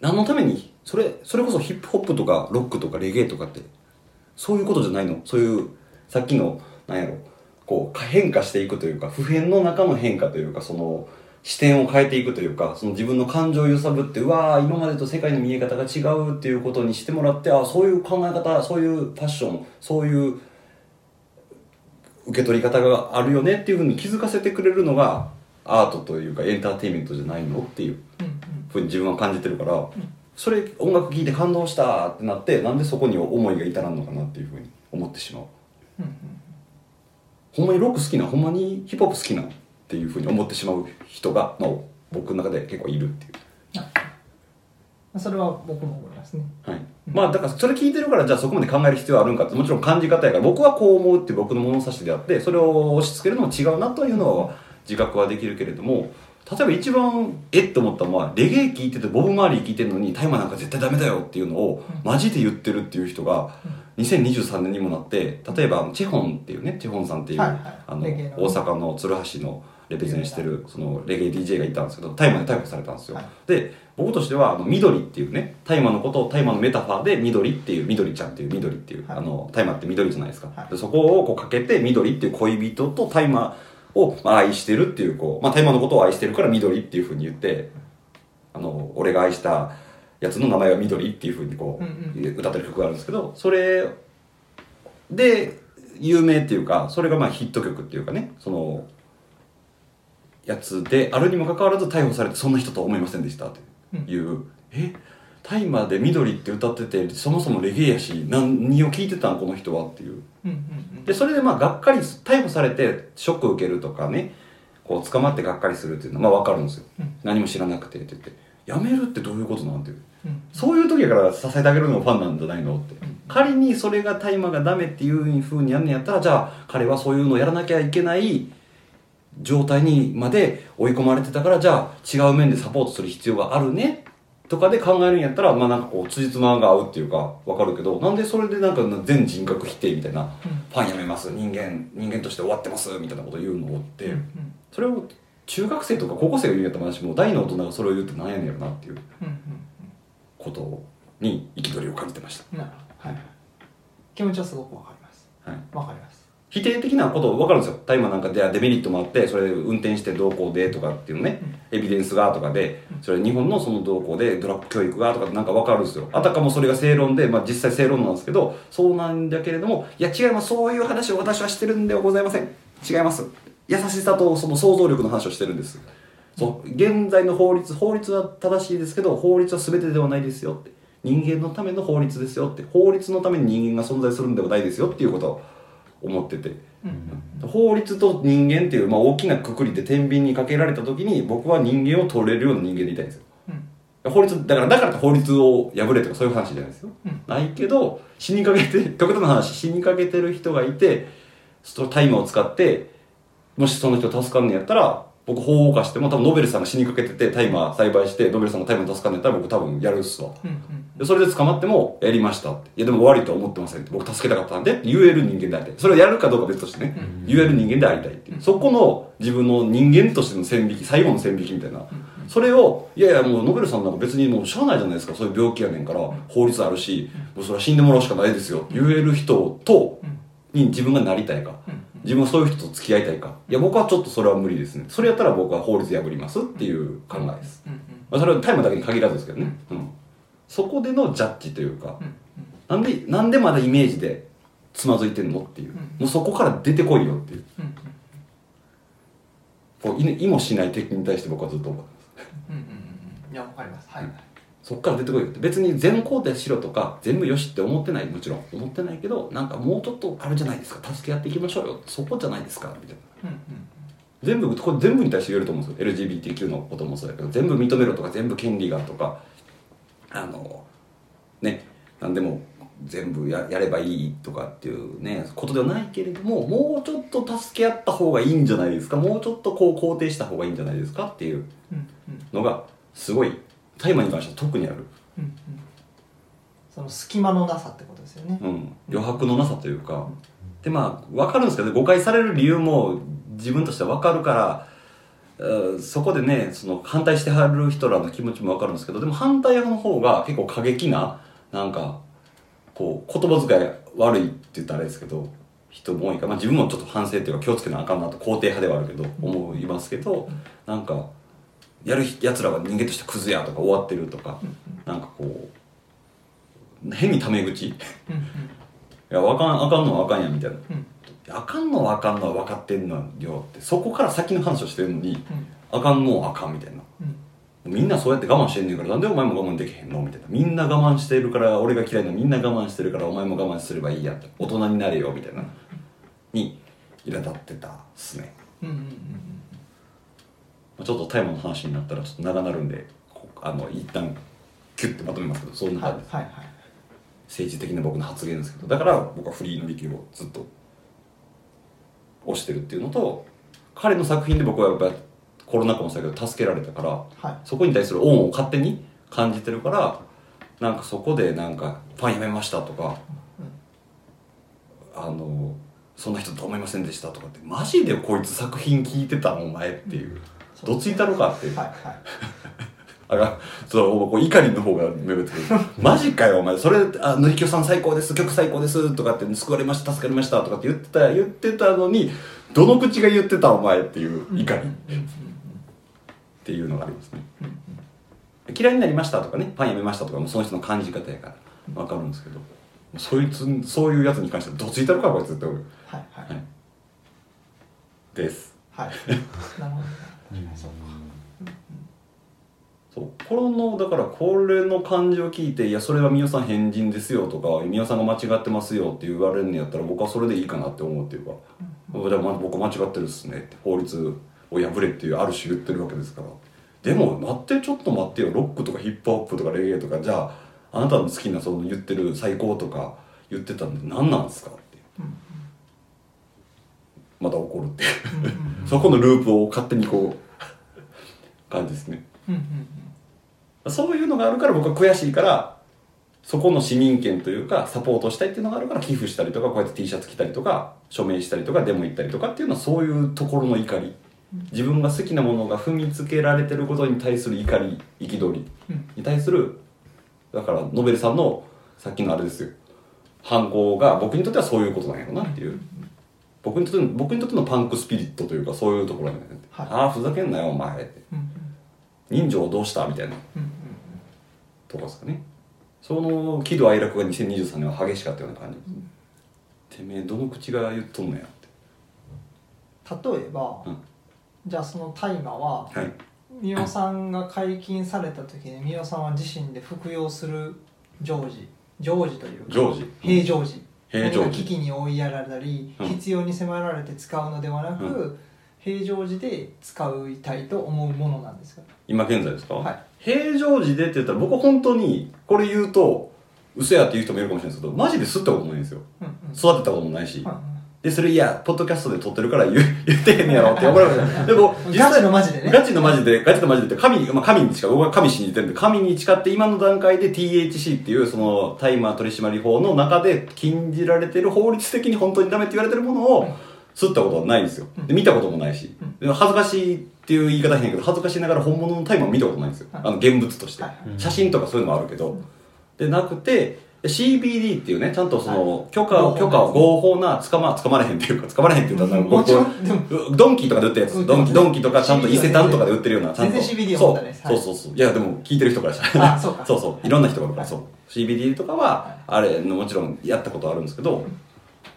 何のために？それそれこそヒップホップとかロックとかレゲエとかってそういうことじゃないの？そういうさっきのなんやろ？こう変化していくというか普遍の中の変化というかその視点を変えていくというかその自分の感情を揺さぶってうわー今までと世界の見え方が違うっていうことにしてもらってあそういう考え方そういうファッションそういう受け取り方があるよねっていうふうに気づかせてくれるのがアートというかエンターテインメントじゃないの？っていうふうに自分は感じてるから、それ音楽聴いて感動したってなってなんでそこに思いが至らんのかなっていうふうに思ってしまう。
うんうん
ほんまにロック好きなほんまにヒップホップ好きなっていうふうに思ってしまう人が、まあ、僕の中で結構いるっていう。
まあそれは僕も思いますね。
はい、まあだからそれ聞いてるからじゃあそこまで考える必要あるんかってもちろん感じ方やから僕はこう思うって僕の物差しであってそれを押し付けるのも違うなというのは自覚はできるけれども例えば一番えっと思ったのはレゲエ聞いててボブ・マーリー聞いてるのに大麻なんか絶対ダメだよっていうのをマジで言ってるっていう人が2023年にもなって例えばチェホンっていうねチェホンさんっていう、
はいはい
あ
の
大阪の鶴橋のレペゼンしてるそのレゲエ DJ がいたんですけど大麻で逮捕されたんですよ、
はい。
で僕としてはあの緑っていうね大麻のことを大麻のメタファーで緑っていう緑ちゃんっていう緑っていう、
はい。
あの大麻って緑じゃないですか、
はい。
でそこをこうかけて緑っていう恋人と大麻をまあ愛してるっていうこう、まあ、大麻のことを愛してるから緑っていうふうに言ってあの俺が愛したやつの名前は緑っていうふうにこう、
うん
歌ってる曲があるんですけどそれで有名っていうかそれがまあヒット曲っていうかねそのやつであるにもかかわらず逮捕されてそんな人とは思いませんでしたっていう、え？大麻で緑って歌っててそもそもレゲエやし何を聞いてたんこの人は？っていう。
うんうん
でそれでまあがっかりす逮捕されてショック受けるとかねこう捕まってがっかりするっていうのはまあ分かるんですよ、
うん。
何も知らなくてって言ってやめるってどういうことなん？ていう。
うん
そういう時やから支えてあげるのがファンなんじゃないの？って、
うん。
仮にそれが大麻がダメっていうふうにやんねやったらじゃあ彼はそういうのをやらなきゃいけない状態にまで追い込まれてたからじゃあ違う面でサポートする必要があるねとかで考えるんやったらまあなんかこう辻褄が合うっていうかわかるけどなんでそれでなんか全人格否定みたいな、ファンやめます。人間人間として終わってますみたいなこと言うのって、
うんうん。
それを中学生とか高校生が言うんやったら私もう大の大人がそれを言うってなんやねんやろなっていう
うん
ことに憤りを感じてました。
うんなるほど。はいはい。気持ちはすごくわかります。
はい。
わかります
否定的なこと分かるんですよ。大麻なんかでデメリットもあってそれ運転してどうこうでとかっていうのね、エビデンスがとかでそれ日本のその動向でドラッグ教育がとかなんか分かるんですよ。あたかもそれが正論で、まあ、実際正論なんですけどそうなんだけれどもいや違います。そういう話を私はしてるんではございません。違います。優しさとその想像力の話をしてるんです。そう。現在の法律法律は正しいですけど法律は全てではないですよって。人間のための法律ですよって。法律のために人間が存在するんではないですよっていうこと。を思ってて。
うん。
法律と人間っていう、まあ、大きなくくりで天秤にかけられた時に僕は人間を取れるような人間でいたいんですよ。
うん。
法律だからだから法律を破れとかそういう話じゃないですよ、
うん。
ないけど死にかけて (laughs) 極端な話死にかけてる人がいてその大麻を使ってもしその人助かんねやったら僕法を犯しても多分ノベルさんが死にかけてて大麻栽培してノベルさんが大麻助かんねやったら僕多分やるっすわ。
うんうん。
でそれで捕まってもやりました。っていやでも悪いとは思ってません。って僕助けたかったんでって言える人間でありたい。それをやるかどうかは別としてね、言える人間でありたいっていう、そこの自分の人間としての線引き最後の線引きみたいな、それをいやいやもうノベルさんなんか別にもうしゃあないじゃないですか。そういう病気やねんから法律あるし、もうそれは死んでもらうしかないですよ。言える人と、に自分がなりたいか、自分はそういう人と付き合いたいか。いや僕はちょっとそれは無理ですね。それやったら僕は法律破りますっていう考えです、まあ、それは大麻だけに限らずですけどね、うんそこでのジャッジというか、
うん
なんでなんでまだイメージでつまずいてんのっていう、
ん。
もうそこから出てこいよっていう。
うん
こうい意もしない敵に対して僕はずっと思ってます。
うんうんうん。いやわかります。はいはい。
そこから出てこいよって。別に全肯定しろとか全部よしって思ってない。もちろん。思ってないけどなんかもうちょっとあるじゃないですか。助け合っていきましょうよそこじゃないですか。みたいな。
うん
全部これ全部に対して言えると思うんですよ。LGBTQ のこともそうだけど全部認めろとか全部権利がとかあのね何でも全部ややればいいとかっていうねことではないけれどももうちょっと助け合った方がいいんじゃないですか？もうちょっとこう肯定した方がいいんじゃないですかっていう
うんうん。
のがすごい大麻に関しては特にある、
うんうん。その隙間のなさってことですよね。
うん、余白のなさというか。でまあ分かるんですけど誤解される理由も自分としては分かるからうんそこでねその反対してはる人らの気持ちも分かるんですけどでも反対派の方が結構過激ななんかこう言葉遣い悪いって言ったらあれですけど人も多いから、まあ、自分もちょっと反省っていうか気をつけなあかんなと肯定派ではあるけど思いますけどなんかやるやつらは人間としてクズやとか終わってるとかなんかこう変にタメ口。いやわかんあかんのはあかんやみたいな。
うん
あかんのはあかんのは分かってんのよってそこから先の話をしてるのに
うん。
あかんのはあかんみたいな。
うん。
みんなそうやって我慢してんねんからなんでお前も我慢できへんのみたいな。みんな我慢してるから俺が嫌いなみんな我慢してるからお前も我慢すればいいやって。大人になれよみたいな。に苛立ってたっすね。
うんうんうん
まあちょっとタイムの話になったらちょっと長なるんでこあの一旦キュッてまとめますけどそん
うん
な感じです、
はいはいはい
政治的な僕の発言ですけど。だから僕はフリーの力をずっと推してるっていうのと彼の作品で僕はやっぱりコロナ禍もそうだけど助けられたから
はい。
そこに対する恩を勝手に感じてるからなんかそこでなんか「ファンやめました」とかあのそんな人と思いませんでしたとかってマジでこいつ作品聞いてたのお前っていう。どついたろかって
はいはい
あらそうこう怒りの方がマジかよお前。それあのりきょさん最高です。曲最高です。とかって救われました助かりました。とかって言ってた言ってたのにどの口が言ってたお前っていう怒りっていうのがありますね。嫌いになりましたとかね。パンやめましたとかもその人の感じ方やから。分かるんですけど。そいつそういうやつに関してはどついたろかこいつって思う。
はいはい。
はい。です。
はい。なるほど。そう
そうこのだからこれの感じを聞いて「いやそれはみおさん変人ですよ」とか「みおさんが間違ってますよ」って言われるんやったら僕はそれでいいかなって思うっていうか「じゃあま僕間違ってるっすね」って法律を破れっていうある種言ってるわけですから。でも待ってちょっと待ってよロックとかヒップホップとかレゲエとか。じゃああなたの好きなその言ってる最高とか言ってたんで何なんですかってまた怒るっていう。(laughs) そこのループを勝手にこう感じですね。
うんうん
そういうのがあるから僕は悔しいからそこの市民権というかサポートしたいっていうのがあるから寄付したりとかこうやって T シャツ着たりとか署名したりとかデモ行ったりとかっていうのはそういうところの怒り。自分が好きなものが踏みつけられてることに対する怒り憤り
うん
に対するだからノベルさんのさっきのあれですよ。反抗が僕にとってはそういうことなんやろなっていう。僕にとっての僕にとってのパンクスピリットというかそういうところなんやね、
はい。
ああふざけんなよお前って。
うん
人情どうした？みたいな。
うんうん
とかですかね。その喜怒哀楽が2023年は激しかったような感じ。です、てめえどの口が言っとんのやって。
例えば、
うん。
じゃあその大麻は
はい。
美代さんが解禁された時に美代さんは自身で服用する常時常時というか
常時
平常時。
平常時。
何か危機に追いやられたり、
うん。
必要に迫られて使うのではなく、
う
平常時で使いたいと思うものなんですか？
今現在ですか、
はい
平常時でって言ったら僕は本当にこれ言うと嘘やって言う人もいるかもしれないですけどマジで吸ったことないんですよ。
うんうん。
育てたこともないし、
うん
でそれいやポッドキャストで撮ってるから言う (laughs) 言ってへんねやろって思われる。でも実際
ガチのマジでね。
ガチのマジでガチのマジでって神に、まあ、神に近い僕は神信じてるんで神に誓って今の段階で THC っていうその大麻取締法の中で禁じられてる法律的に本当にダメって言われてるものを吸ったことはないんですよ。で見たこともないし。で恥ずかしいっていう言い方変やけど恥ずかしながら本物の大麻を見たことないんですよ。
はい。
あの現物として。
はい。はい
写真とかそういうのもあるけど。でなくて CBD っていうねちゃんとその、
はい。
許可を許可を合法な捕ま捕まれへんっていうか捕まれへんって言ったら
もちろんでも。
ドンキーとかで売ってるやつ。ドンキドンキとかちゃんと伊勢丹とかで売ってるようなちゃんと。
全然 CBD は
そう。そうそうそう。いやでも聞いてる人からしたら
あそうか。
そうそう。いろんな人がいるから、
はい。
そう。CBD とかはあれもちろんやったことあるんですけど、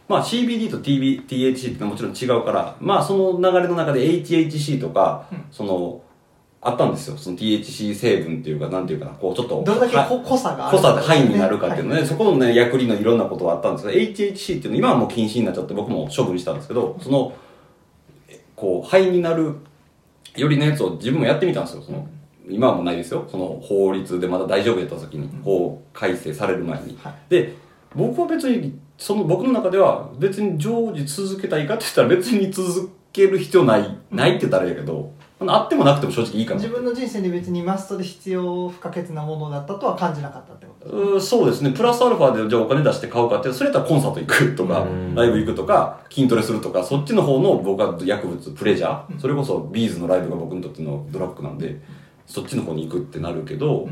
まあ CBD と TB THC ってもちろん違うからまあその流れの中で HHC とか、そのあったんですよ。その THC 成分っていうかなんていうかなこうちょっと
どれだけ濃さがある
濃さでハイになるかっていうのね、
はい。
そこのね、役割のいろんなことはあったんですけど、HHC っていうの今はもう禁止になっちゃって僕も処分したんですけど、その、えこう、ハイになるよりのやつを自分もやってみたんですよ。その、今はもうないですよ。その法律でまだ大丈夫やった時に、法改正される前に。
はい。
で、僕は別に、その僕の中では別に常時続けたいかって言ったら別に続ける必要ない、ないって言ったらあれやけど、あってもなくても正直いいかな。
自分の人生で別にマストで必要不可欠なものだったとは感じなかったってこと
そうですね。プラスアルファでじゃあお金出して買うかってそれやったらコンサート行くとか
うん。
ライブ行くとか筋トレするとかそっちの方の僕は薬物プレジャー。それこそビーズのライブが僕にとってのドラッグなんでそっちの方に行くってなるけど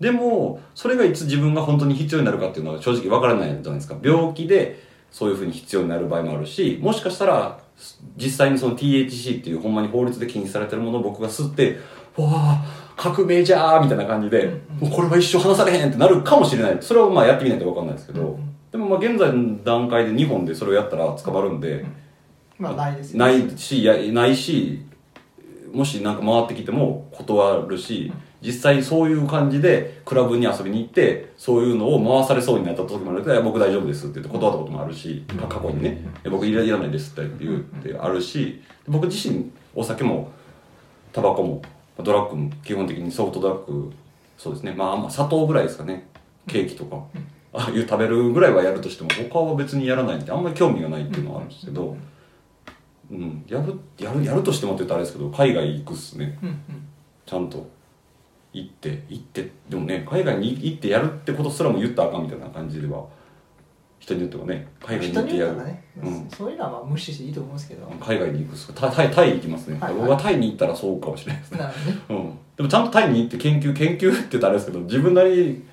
でもそれがいつ自分が本当に必要になるかっていうのは正直わからないじゃないですか。病気でそういうふうに必要になる場合もあるしもしかしたら実際にその THC っていうほんまに法律で禁止されてるものを僕が吸ってわあ革命じゃーみたいな感じで、もうこれは一生離されへんってなるかもしれない。それをまあやってみないと分かんないですけど、でもまあ現在の段階で日本でそれをやったら捕まるんで、
まあないですよ
ないしやないしもしなんか回ってきても断るし実際そういう感じでクラブに遊びに行ってそういうのを回されそうになった時もあるけど僕大丈夫です」って言って断ったこともあるし過去にね「いや僕いらないです」って言ってあるし僕自身お酒もタバコもドラッグも基本的にソフトドラッグそうですね。まあまあ砂糖ぐらいですかね。ケーキとか。ああいう食べるぐらいはやるとしても他は別にやらないんであんまり興味がないっていうのはあるんですけど、うん、やるやるやるとしてもって言ったらあれですけど海外行くっすね。ちゃんと行って行ってでもね海外に行ってやるってことすらも言ったらあかんみたいな感じでは人によってはね海外に
人
行ってやる。
ね、
うん。
そういうのはまあ無視していいと思うんですけど、
海外に行くっすか。タイタイタイ行きますね、
はいはい。
僕はタイに行ったらそうかもしれないですね、
ね。
うん、でもちゃんとタイに行って研究研究って言ったらあれですけど自分なり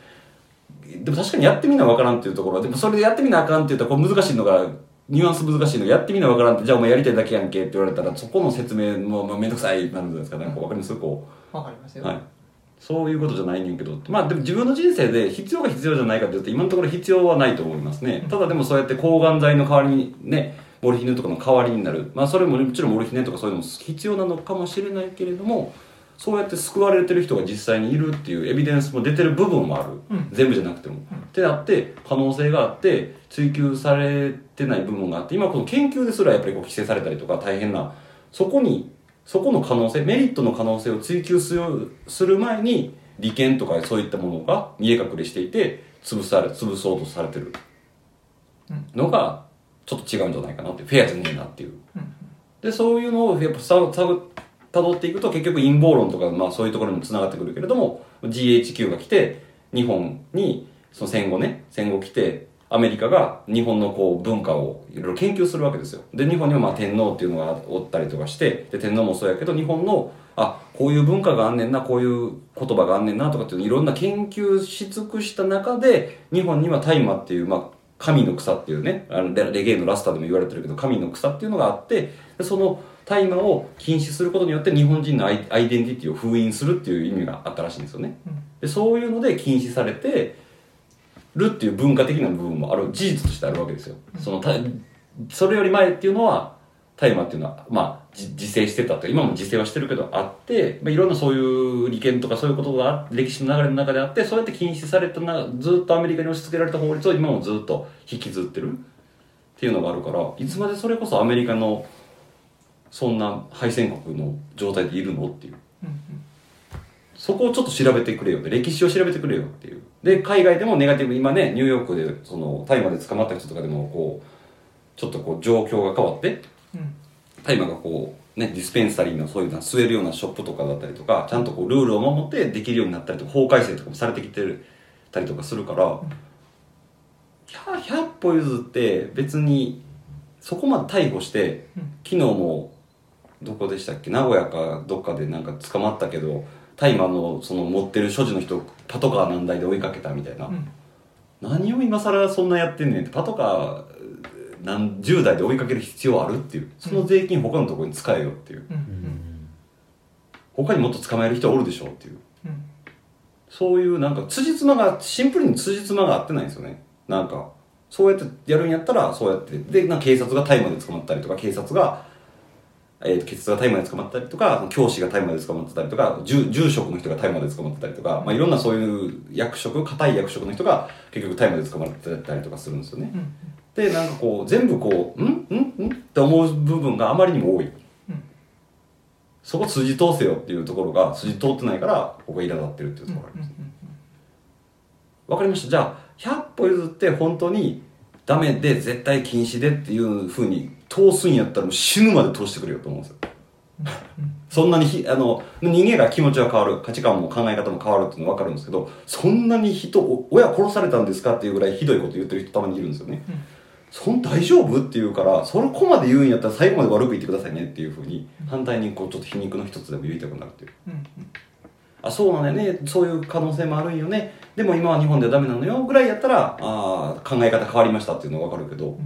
にでも確かにやってみなわからんっていうところはでもそれでやってみなあかんって言ったらこれ難しいのがニュアンス難しいのがやってみなわからんってじゃあお前やりたいだけやんけって言われたらそこの説明もまあ面倒くさいなるんじゃないですか。ね、こうわかります？こ
わかりますよ、
うはいそういうことじゃないねんけどまあでも自分の人生で必要か必要じゃないかって言うと今のところ必要はないと思いますね。ただでもそうやって抗がん剤の代わりにねモルヒネとかの代わりになる。まあそれももちろんモルヒネとかそういうのも必要なのかもしれないけれどもそうやって救われてる人が実際にいるっていうエビデンスも出てる部分もある、
うん。
全部じゃなくても、ってなって可能性があって追求されてない部分があって今この研究ですらやっぱりこう規制されたりとか大変なそこにそこの可能性メリットの可能性を追求するする前に利権とかそういったものが見え隠れしていて潰され潰そうとされてる。のがちょっと違うんじゃないかなってフェアじゃねえなっていう。
うん。
でそういうのをやっぱたどっていくと結局陰謀論とか、まあ、そういうところにもつながってくるけれども GHQ が来て日本にその戦後ね戦後来てアメリカが日本のこう文化をいろいろ研究するわけですよ。で日本にはまあ天皇っていうのがおったりとかしてで天皇もそうやけど日本のあこういう文化があんねんなこういう言葉があんねんなとかっていうのいろんな研究し尽くした中で日本には大麻っていう、まあ、神の草っていうねあのレレゲエのラスターでも言われてるけど神の草っていうのがあってでその大麻を禁止することによって日本人のアイアイデンティティを封印するっていう意味があったらしいんですよね。
うん。
でそういうので禁止されてるっていう文化的な部分もある事実としてあるわけですよ。そのたそれより前っていうのは大麻っていうのはまあじ自生してたと今も自生はしてるけどあって、まあ、いろんなそういう利権とかそういうことがあ歴史の流れの中であってそうやって禁止されたなずっとアメリカに押し付けられた法律を今もずっと引きずってるっていうのがあるからいつまでそれこそアメリカのそんな敗戦国の状態でいるのっていう。
うんうん。
そこをちょっと調べてくれよって歴史を調べてくれよっていうで海外でもネガティブ今ねニューヨークでその大麻で捕まった人とかでもこうちょっとこう状況が変わって
うん。
大麻がこうねディスペンサリーのそういうの吸えるようなショップとかだったりとかちゃんとこうルールを守ってできるようになったりとか法改正とかもされてきてるたりとかするから、100, 100歩譲って別にそこまで逮捕して
うん。
昨日もどこでしたっけ？名古屋かどっかでなんか捕まったけど大麻のその持ってる所持の人パトカー何台で追いかけたみたいな、
うん。
何を今更そんなやってんねんって。パトカー何十台で追いかける必要あるっていう。その税金他のところに使えよっていう。
うん。うん
他にもっと捕まえる人おるでしょっていう。
うん。
そういうなんか辻褄がシンプルに辻褄が合ってないんですよね。なんかそうやってやるんやったらそうやって。でな警察が大麻で捕まったりとか警察が、えー、警察が大麻で捕まったりとか教師が大麻で捕まってたりとか住住職の人が大麻で捕まってたりとか、まあ、いろんなそういう役職固い役職の人が結局大麻で捕まってたりとかするんですよね。
うん
でなんかこう全部こう「ん？ん？ん?」って思う部分があまりにも多い、
うん。
そこ筋通せよっていうところが筋通ってないからここが苛立ってるっていうところがあります、わかりました。じゃあ100歩譲って本当にダメで絶対禁止でっていうふうに通すんやったらもう死ぬまで通してくれよと思うんですよ。そんなにひあの人間が気持ちは変わる価値観も考え方も変わるっていうのは分かるんですけどそんなに人お親殺されたんですかっていうぐらいひどいこと言ってる人たまにいるんですよね、
うん
そん大丈夫って言うからそれこまで言うんやったら最後まで悪く言ってくださいねっていうふうに反対にこうちょっと皮肉の一つでも言いたくなるっていう。
うんうん。
あそうなんだよね。そういう可能性もあるんよね。でも今は日本ではダメなのよぐらいやったらあー考え方変わりましたっていうのは分かるけど、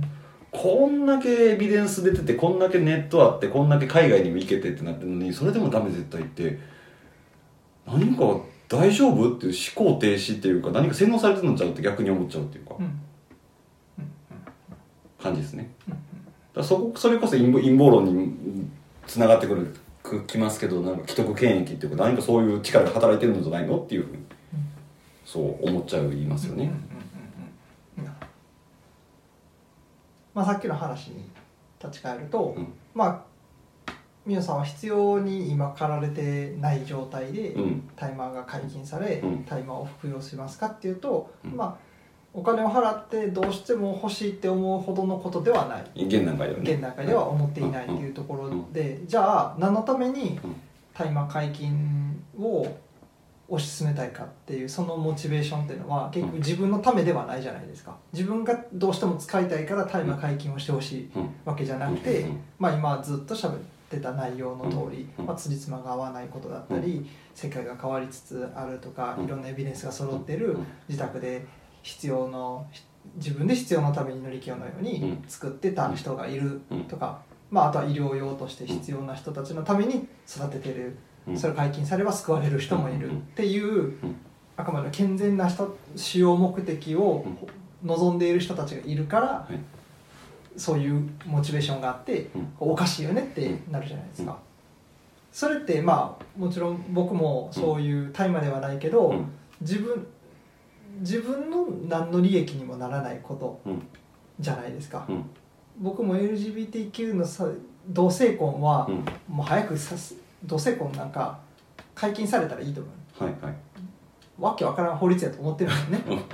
こんだけエビデンス出ててこんだけネットあってこんだけ海外にも行けてってなってるのにそれでもダメ絶対って何か大丈夫っていう思考停止っていうか何か洗脳されてるのちゃうって逆に思っちゃうっていうか
うん。
感じですね。だそこそれこそ陰謀陰謀論につながってくるくきますけどなんか既得権益っていうか何かそういう力が働いてるんじゃないのっていうふうにそう思っちゃう言いますよね。
うんまあさっきの話に立ち返ると、
うん。
まあみゆさんは必要に今駆られてない状態で
うん。
タイマーが解禁され、
うん。
タイマーを服用しますかっていうと、
うん。
まあお金を払ってどうしても欲しいって思うほどのことではない。
現段階ではね。
現段階では思っていないっていうところで、じゃあ何のために
うん。
大麻解禁を推し進めたいかっていうそのモチベーションっていうのは結局自分のためではないじゃないですか。自分がどうしても使いたいから大麻解禁をしてほしい
うん。
わけじゃなくて、
うん。
まあ、今ずっと喋ってた内容の通り、
うん。
まあ、辻褄が合わないことだったり、世界が変わりつつあるとか、
うん。
いろんなエビデンスが揃ってる
うん。
自宅で必要の自分で必要のために乗り気のように
うん。
作ってた人がいる
うん。
とか、まあ、あとは医療用として必要な人たちのために育ててる、
うん
それ解禁されば救われる人もいる。っていう、
ん。
あくまで健全な人主要目的を望んでいる人たちがいるから、
はい。
そういうモチベーションがあって、
うん。
おかしいよねってなるじゃないですか、
うん。
それってまあもちろん僕もそういう大麻ではないけど、
うん。
自分自分の何の利益にもならないこと
うん。
じゃないですか、
うん。
僕も LGBTQ のさ同性婚は、
うん。
もう早くさす同性婚なんか解禁されたらいいと思う。
はいはい。
わけわからん法律やと思ってるもんね、(laughs)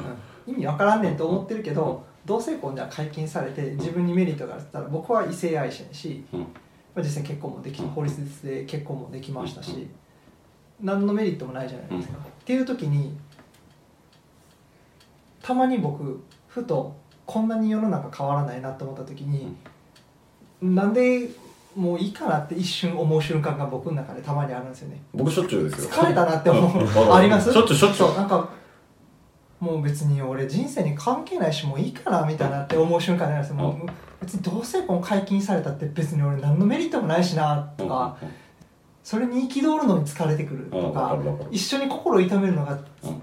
うん。意味わからんねんと思ってるけど同性婚じゃ解禁されて自分にメリットがあったら僕は異性愛者やし、
うん。
まあ、実際結婚もでき
うん。
法律で結婚もできましたし、
うん。
何のメリットもないじゃないですか、
うん。
っていう時にたまに僕ふとこんなに世の中変わらないなと思った時に、なんでもういいかなって一瞬思う瞬間が僕の中でたまにあるんですよね。
僕しょっちゅうですよ。
疲れたなって思う。
うん。(laughs)
あります？
しょっちゅうしょっちゅう。
なんかもう別に俺人生に関係ないしもういいかなみたいなって思う瞬間にあるんです。よ、もう別に同性婚解禁されたって別に俺何のメリットもないしなとか、それに憤るのに疲れてくる
うん。
とか一緒に心を痛めるのが
うん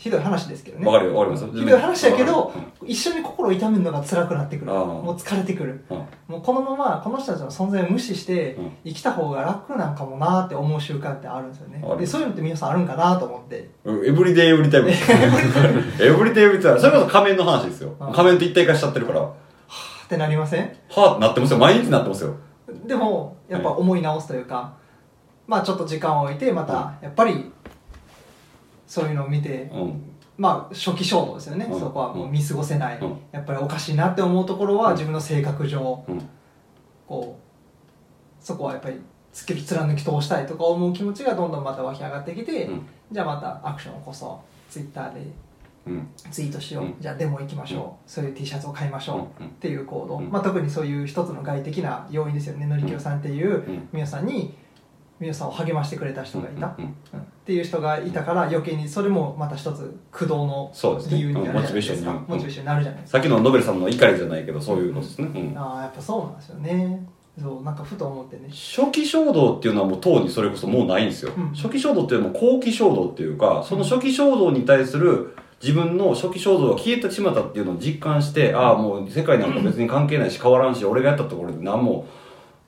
ひどい話ですけどね。
わかるよわかります？
ひどい話だけど
うん。
一緒に心を痛めるのが辛くなってくる。もう疲れてくる。
うん。
もうこのままこの人たちの存在を無視して
うん。
生きた方が楽なんかもなって思う習慣ってあるんですよね。でそういうのって皆さんあるんかなと思って。
エブリデイエブリタイム。エブリデイエブリタイム。それこそ仮面の話ですよ。
うん。
仮面と一体化しちゃってるから。は
ってなりません？
ぁってなってますよ。毎日なってますよ。
でもやっぱ思い直すというか、まあちょっと時間を置いてまたやっぱりそういうのを見て
うん。
まあ初期衝動ですよね、
うん。
そこはもう見過ごせない、
うん。
やっぱりおかしいなって思うところは自分の性格上
うん。
こうそこはやっぱり突き貫き通したいとか思う気持ちがどんどんまた湧き上がってきて、
うん。
じゃあまたアクションを起こそう。ツイッターで
うん。
ツイートしよう、
うん。
じゃあデモ行きましょう、
うん。
そういう T シャツを買いましょう、
うん。
っていう行動、
うん。
まあ、特にそういう一つの外的な要因ですよね。のりきよさんっていう
うん。
皆さんに皆さんを励ましてくれた人がいた、
うんうん
うん。っていう人がいたから余計にそれもまた一つ駆動の
そうですね。
理由になるじゃないですか。
うん。モチベーションに。
モチベーションになるじゃないですか、
さっきのノベルさんの怒りじゃないけど、そういうのですね。うん。
ああやっぱそうなんですよね。そうなんかふと思ってね。
初期衝動っていうのはもうとうにそれこそもうないんですよ。
うん。
初期衝動っていうのは後期衝動っていうか、その初期衝動に対する自分の初期衝動が消えてしまったっていうのを実感して、ああ、もう世界なんか別に関係ないし変わらんし、俺がやったところで何も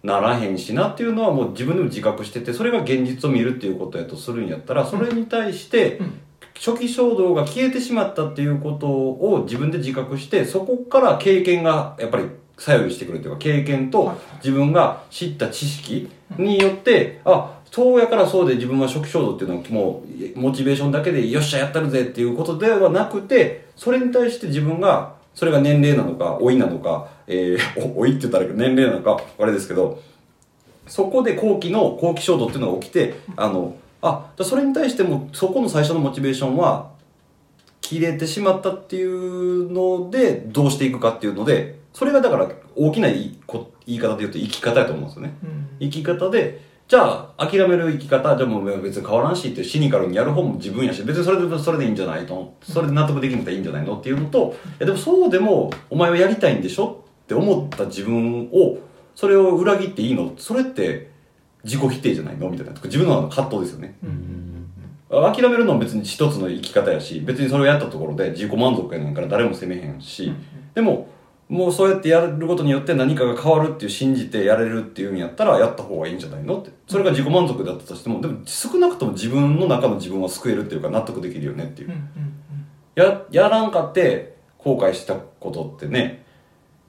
ならへんしなっていうのはもう自分でも自覚してて、それが現実を見るっていうことやとするんやったら、それに対して、
うん。
初期衝動が消えてしまったっていうことを自分で自覚して、そこから経験がやっぱり作用してくるというか、経験と
はい。
自分が知った知識によって、あ、そうやからそうで自分は初期衝動っていうのはもうモチベーションだけでよっしゃやったるぜっていうことではなくて、それに対して自分が、それが年齢なのか、老いなのか、えー、お (laughs) 老いって言ったら年齢なのか、あれですけど、そこで後期の後期衝動っていうのが起きて、あの、あ、じゃあそれに対しても、そこの最初のモチベーションは、切れてしまったっていうので、どうしていくかっていうので、それがだから大きな言いこ言い方で言うと生き方やと思うんですよね。
うん
生き方で、じゃあ諦める生き方、じゃあもう別に変わらんしってシニカルにやる方も自分やし、別にそれでそれでいいんじゃないのそれで納得できるんだったらいいんじゃないのっていうのと、いやでもそうでもお前はやりたいんでしょって思った自分を、それを裏切っていいの？それって自己否定じゃないの？みたいな。自分の葛藤ですよね。
うん。
諦めるのも別に一つの生き方やし、別にそれをやったところで自己満足やねんから誰も責めへんし、でも、もうそうやってやることによって何かが変わるっていう信じてやれるっていうんやったらやった方がいいんじゃないのって。それが自己満足だったとしても、でも少なくとも自分の中の自分は救えるっていうか納得できるよねっていうや、やらんかって後悔したことってね、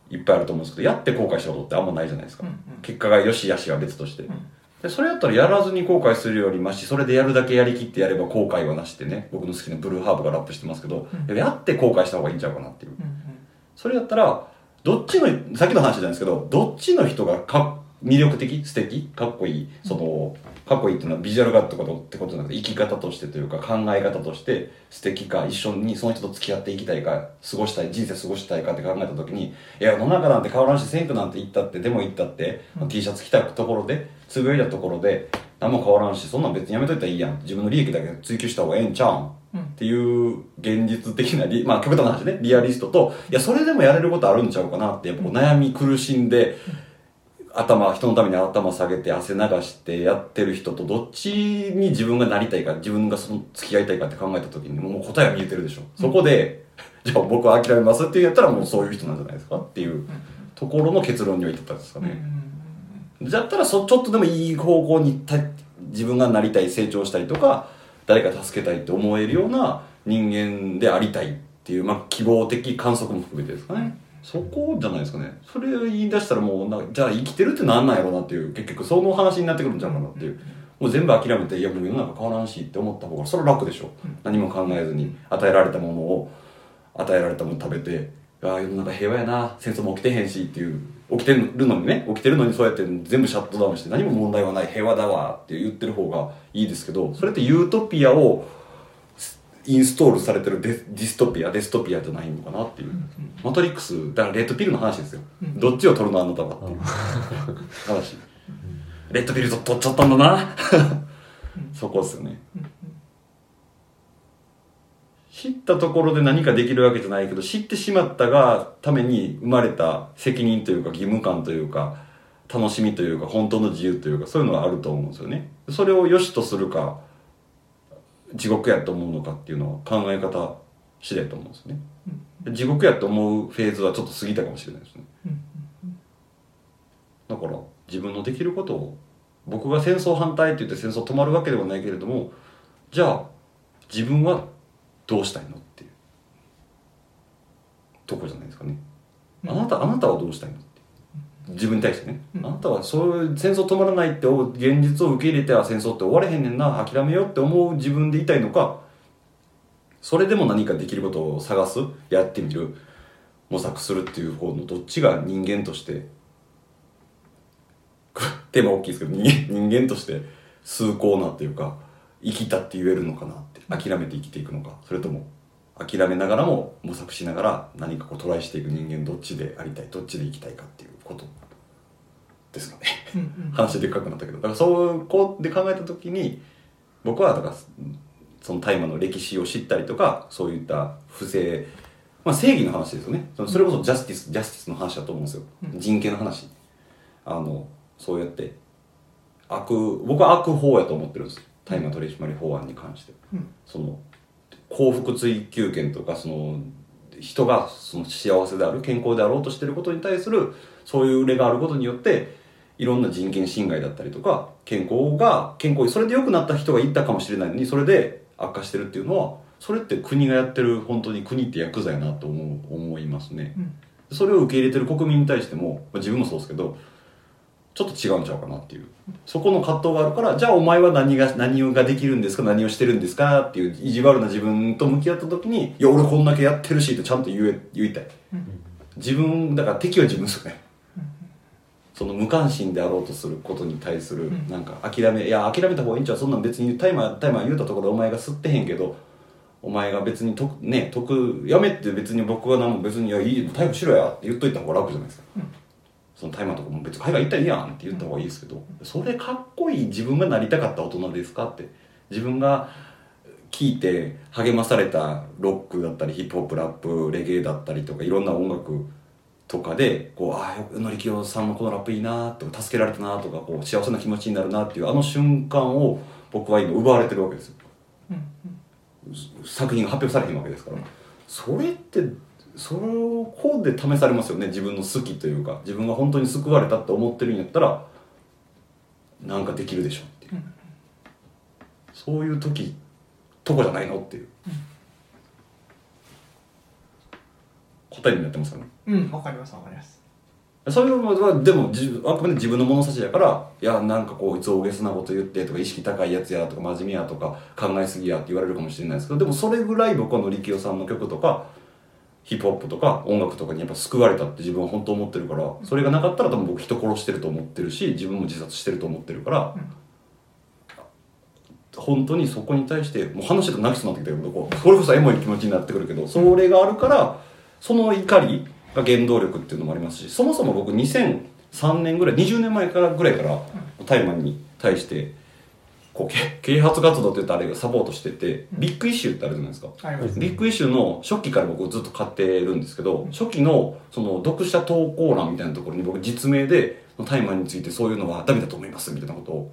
いっぱいあると思うんですけど、やって後悔したことってあんまないじゃないですか。
うんうん
結果が良し悪しは別として。
ん
でそれやったらやらずに後悔するよりまし、それでやるだけやりきってやれば後悔はなしってね、僕の好きなブルーハーブがラップしてますけど、
うん
やって後悔した方がいいんちゃうかなっていう。
うんうん
それやったら、どっちの、さっきの話じゃないですけど、どっちの人がか魅力的？素敵？かっこいい？そのかっこいいっていうのはビジュアルがってことってことじゃなくて生き方としてというか考え方として素敵か一緒にその人と付き合っていきたいか過ごしたい人生過ごしたいかって考えた時にいや世の中なんて変わらんし選挙なんて行ったってでも行ったって、
うん。
T シャツ着たところでつぶやいたところで何も変わらんしそんなん別にやめといたらいいやん。自分の利益だけ追求した方がええんちゃうん
うん？
っていう現実的なリ、(laughs) まあ極端な話ね、リアリストと、いや、それでもやれることあるんちゃうかなって、やっぱ悩み苦しんで、頭、人のために頭下げて汗流してやってる人とどっちに自分がなりたいか、自分がその付き合いたいかって考えた時にもう答えは見えてるでしょ。そこで、(laughs) じゃあ僕は諦めますって言ったらもうそういう人なんじゃないですかっていうところの結論には至ったんですか
うん
ね。だったらそちょっとでもいい方向にた自分がなりたい成長したいとか誰か助けたいって思えるような人間でありたいっていう、まあ、希望的観測も含めてですかね。そこじゃないですかね。それを言い出したらもうなじゃあ生きてるってなんなんやろうなっていう結局その話になってくるんじゃないかなっていう。もう全部諦めていやもう世の中変わらんしって思った方がそれは楽でしょ。何も考えずに与えられたものを与えられたもの食べてああ世の中平和やな。戦争も起きてへんしっていう起きてるのにね起きてるのにそうやって全部シャットダウンして何も問題はない平和だわって言ってる方がいいですけどそれってユートピアをインストールされてるデディストピアデストピアじゃないのかなっていう、マトリックスだからレッドピルの話ですよ、
うん。
どっちを取るのあなたはっていう話。レッドピルと取っちゃったんだな。そこですよね知ったところで何かできるわけじゃないけど知ってしまったがために生まれた責任というか義務感というか楽しみというか本当の自由というかそういうのがあると思うんですよね。それを良しとするか地獄やと思うのかっていうのは考え方次第と思うんですよね。地獄やと思うフェーズはちょっと過ぎたかもしれないですね。だから自分のできることを僕が戦争反対って言って戦争止まるわけではないけれどもじゃあ自分はどうしたいのっていうとこじゃないですかね。あなたあなたはどうしたいのって自分に対してね、
うん。
あなたはそういう戦争止まらないって現実を受け入れては戦争って終われへんねんな。諦めようって思う自分でいたいのか。それでも何かできることを探す。やってみる。模索するっていう方のどっちが人間として。テーマ大きいですけど人間人間として崇高なっていうか生きたって言えるのかな諦めて生きていくのか。それとも諦めながらも模索しながら何かこうトライしていく人間どっちでありたいどっちで生きたいかっていうこと。ですかね。(laughs) 話でっかくなったけど。だからそうこうで考えた時に僕はだからその大麻の歴史を知ったりとかそういった不正、まあ、正義の話ですよね。それこそジャスティスジャスティスの話だと思うんですよ。
うん。
人権の話。あのそうやって悪僕は悪法やと思ってるんです大麻取締法案に関して。
うん。
その幸福追求権とかその人がその幸せである健康であろうとしてることに対するそういう例があることによっていろんな人権侵害だったりとか健康が健康それで良くなった人がいたかもしれないのにそれで悪化してるっていうのはそれって国がやってる本当に国ってヤクザやなと思う思いますね。
うん。
それを受け入れてる国民に対してもまあ自分もそうですけどちょっと違うんちゃうかなっていう。そこの葛藤があるからじゃあお前は何が何ができるんですか何をしてるんですかっていう意地悪な自分と向き合った時に「いや俺こんだけやってるし」ってちゃんと言え言いたい。
うん。
自分だから敵は自分ですよね。その無関心であろうとすることに対する
うん。
なんか諦めいや諦めた方がいいんちゃうそんなん別にタイマータイマー言うたところでお前が吸ってへんけどお前が別に得ね得やめって別に僕が何も別に「いやいい逮捕しろや」って言っといた方が楽じゃないですか、
うん
そのタイマーとかも別に海外行ったらいいやんって言った方がいいですけど、それかっこいい自分がなりたかった大人ですか？って。自分が聞いて励まされたロックだったりヒップホップラップレゲエだったりとかいろんな音楽とかでこうああのりきよさんのこのラップいいなとか助けられたなとかこう幸せな気持ちになるなっていうあの瞬間を僕は今奪われてるわけですよ。
うん。
作品が発表されへんわけですから。それってそこで試されますよね自分の好きというか。自分が本当に救われたって思ってるんやったらなんかできるでしょっていう、
うん。
そういう時とこじゃないのっていう、答えになってますかね？
うんわかりますわかります。
それはでも自分あくまで自分の物差しやからいやなんかこう増下なこと言ってとか意識高いやつやとか真面目やとか考えすぎやって言われるかもしれないですけどでもそれぐらい僕はのりきよさんの曲とかヒップホップとか音楽とかにやっぱ救われたって自分は本当思ってるからそれがなかったら多分僕人殺してると思ってるし自分も自殺してると思ってるから、本当にそこに対してもう話してて泣きそうになってきたけどこうそれこそエモい気持ちになってくるけどそれがあるからその怒りが原動力っていうのもありますしそもそも僕2003年ぐらい20年前からぐらいから大麻に対してこうけ啓発活動って言ったらあれがサポートしててビッグイッシュってあるじゃないですか。ビッグイッシュの初期から僕ずっと買ってるんですけど初期のその読者投稿欄みたいなところに僕実名で大麻についてそういうのはダメだと思いますみたいなことを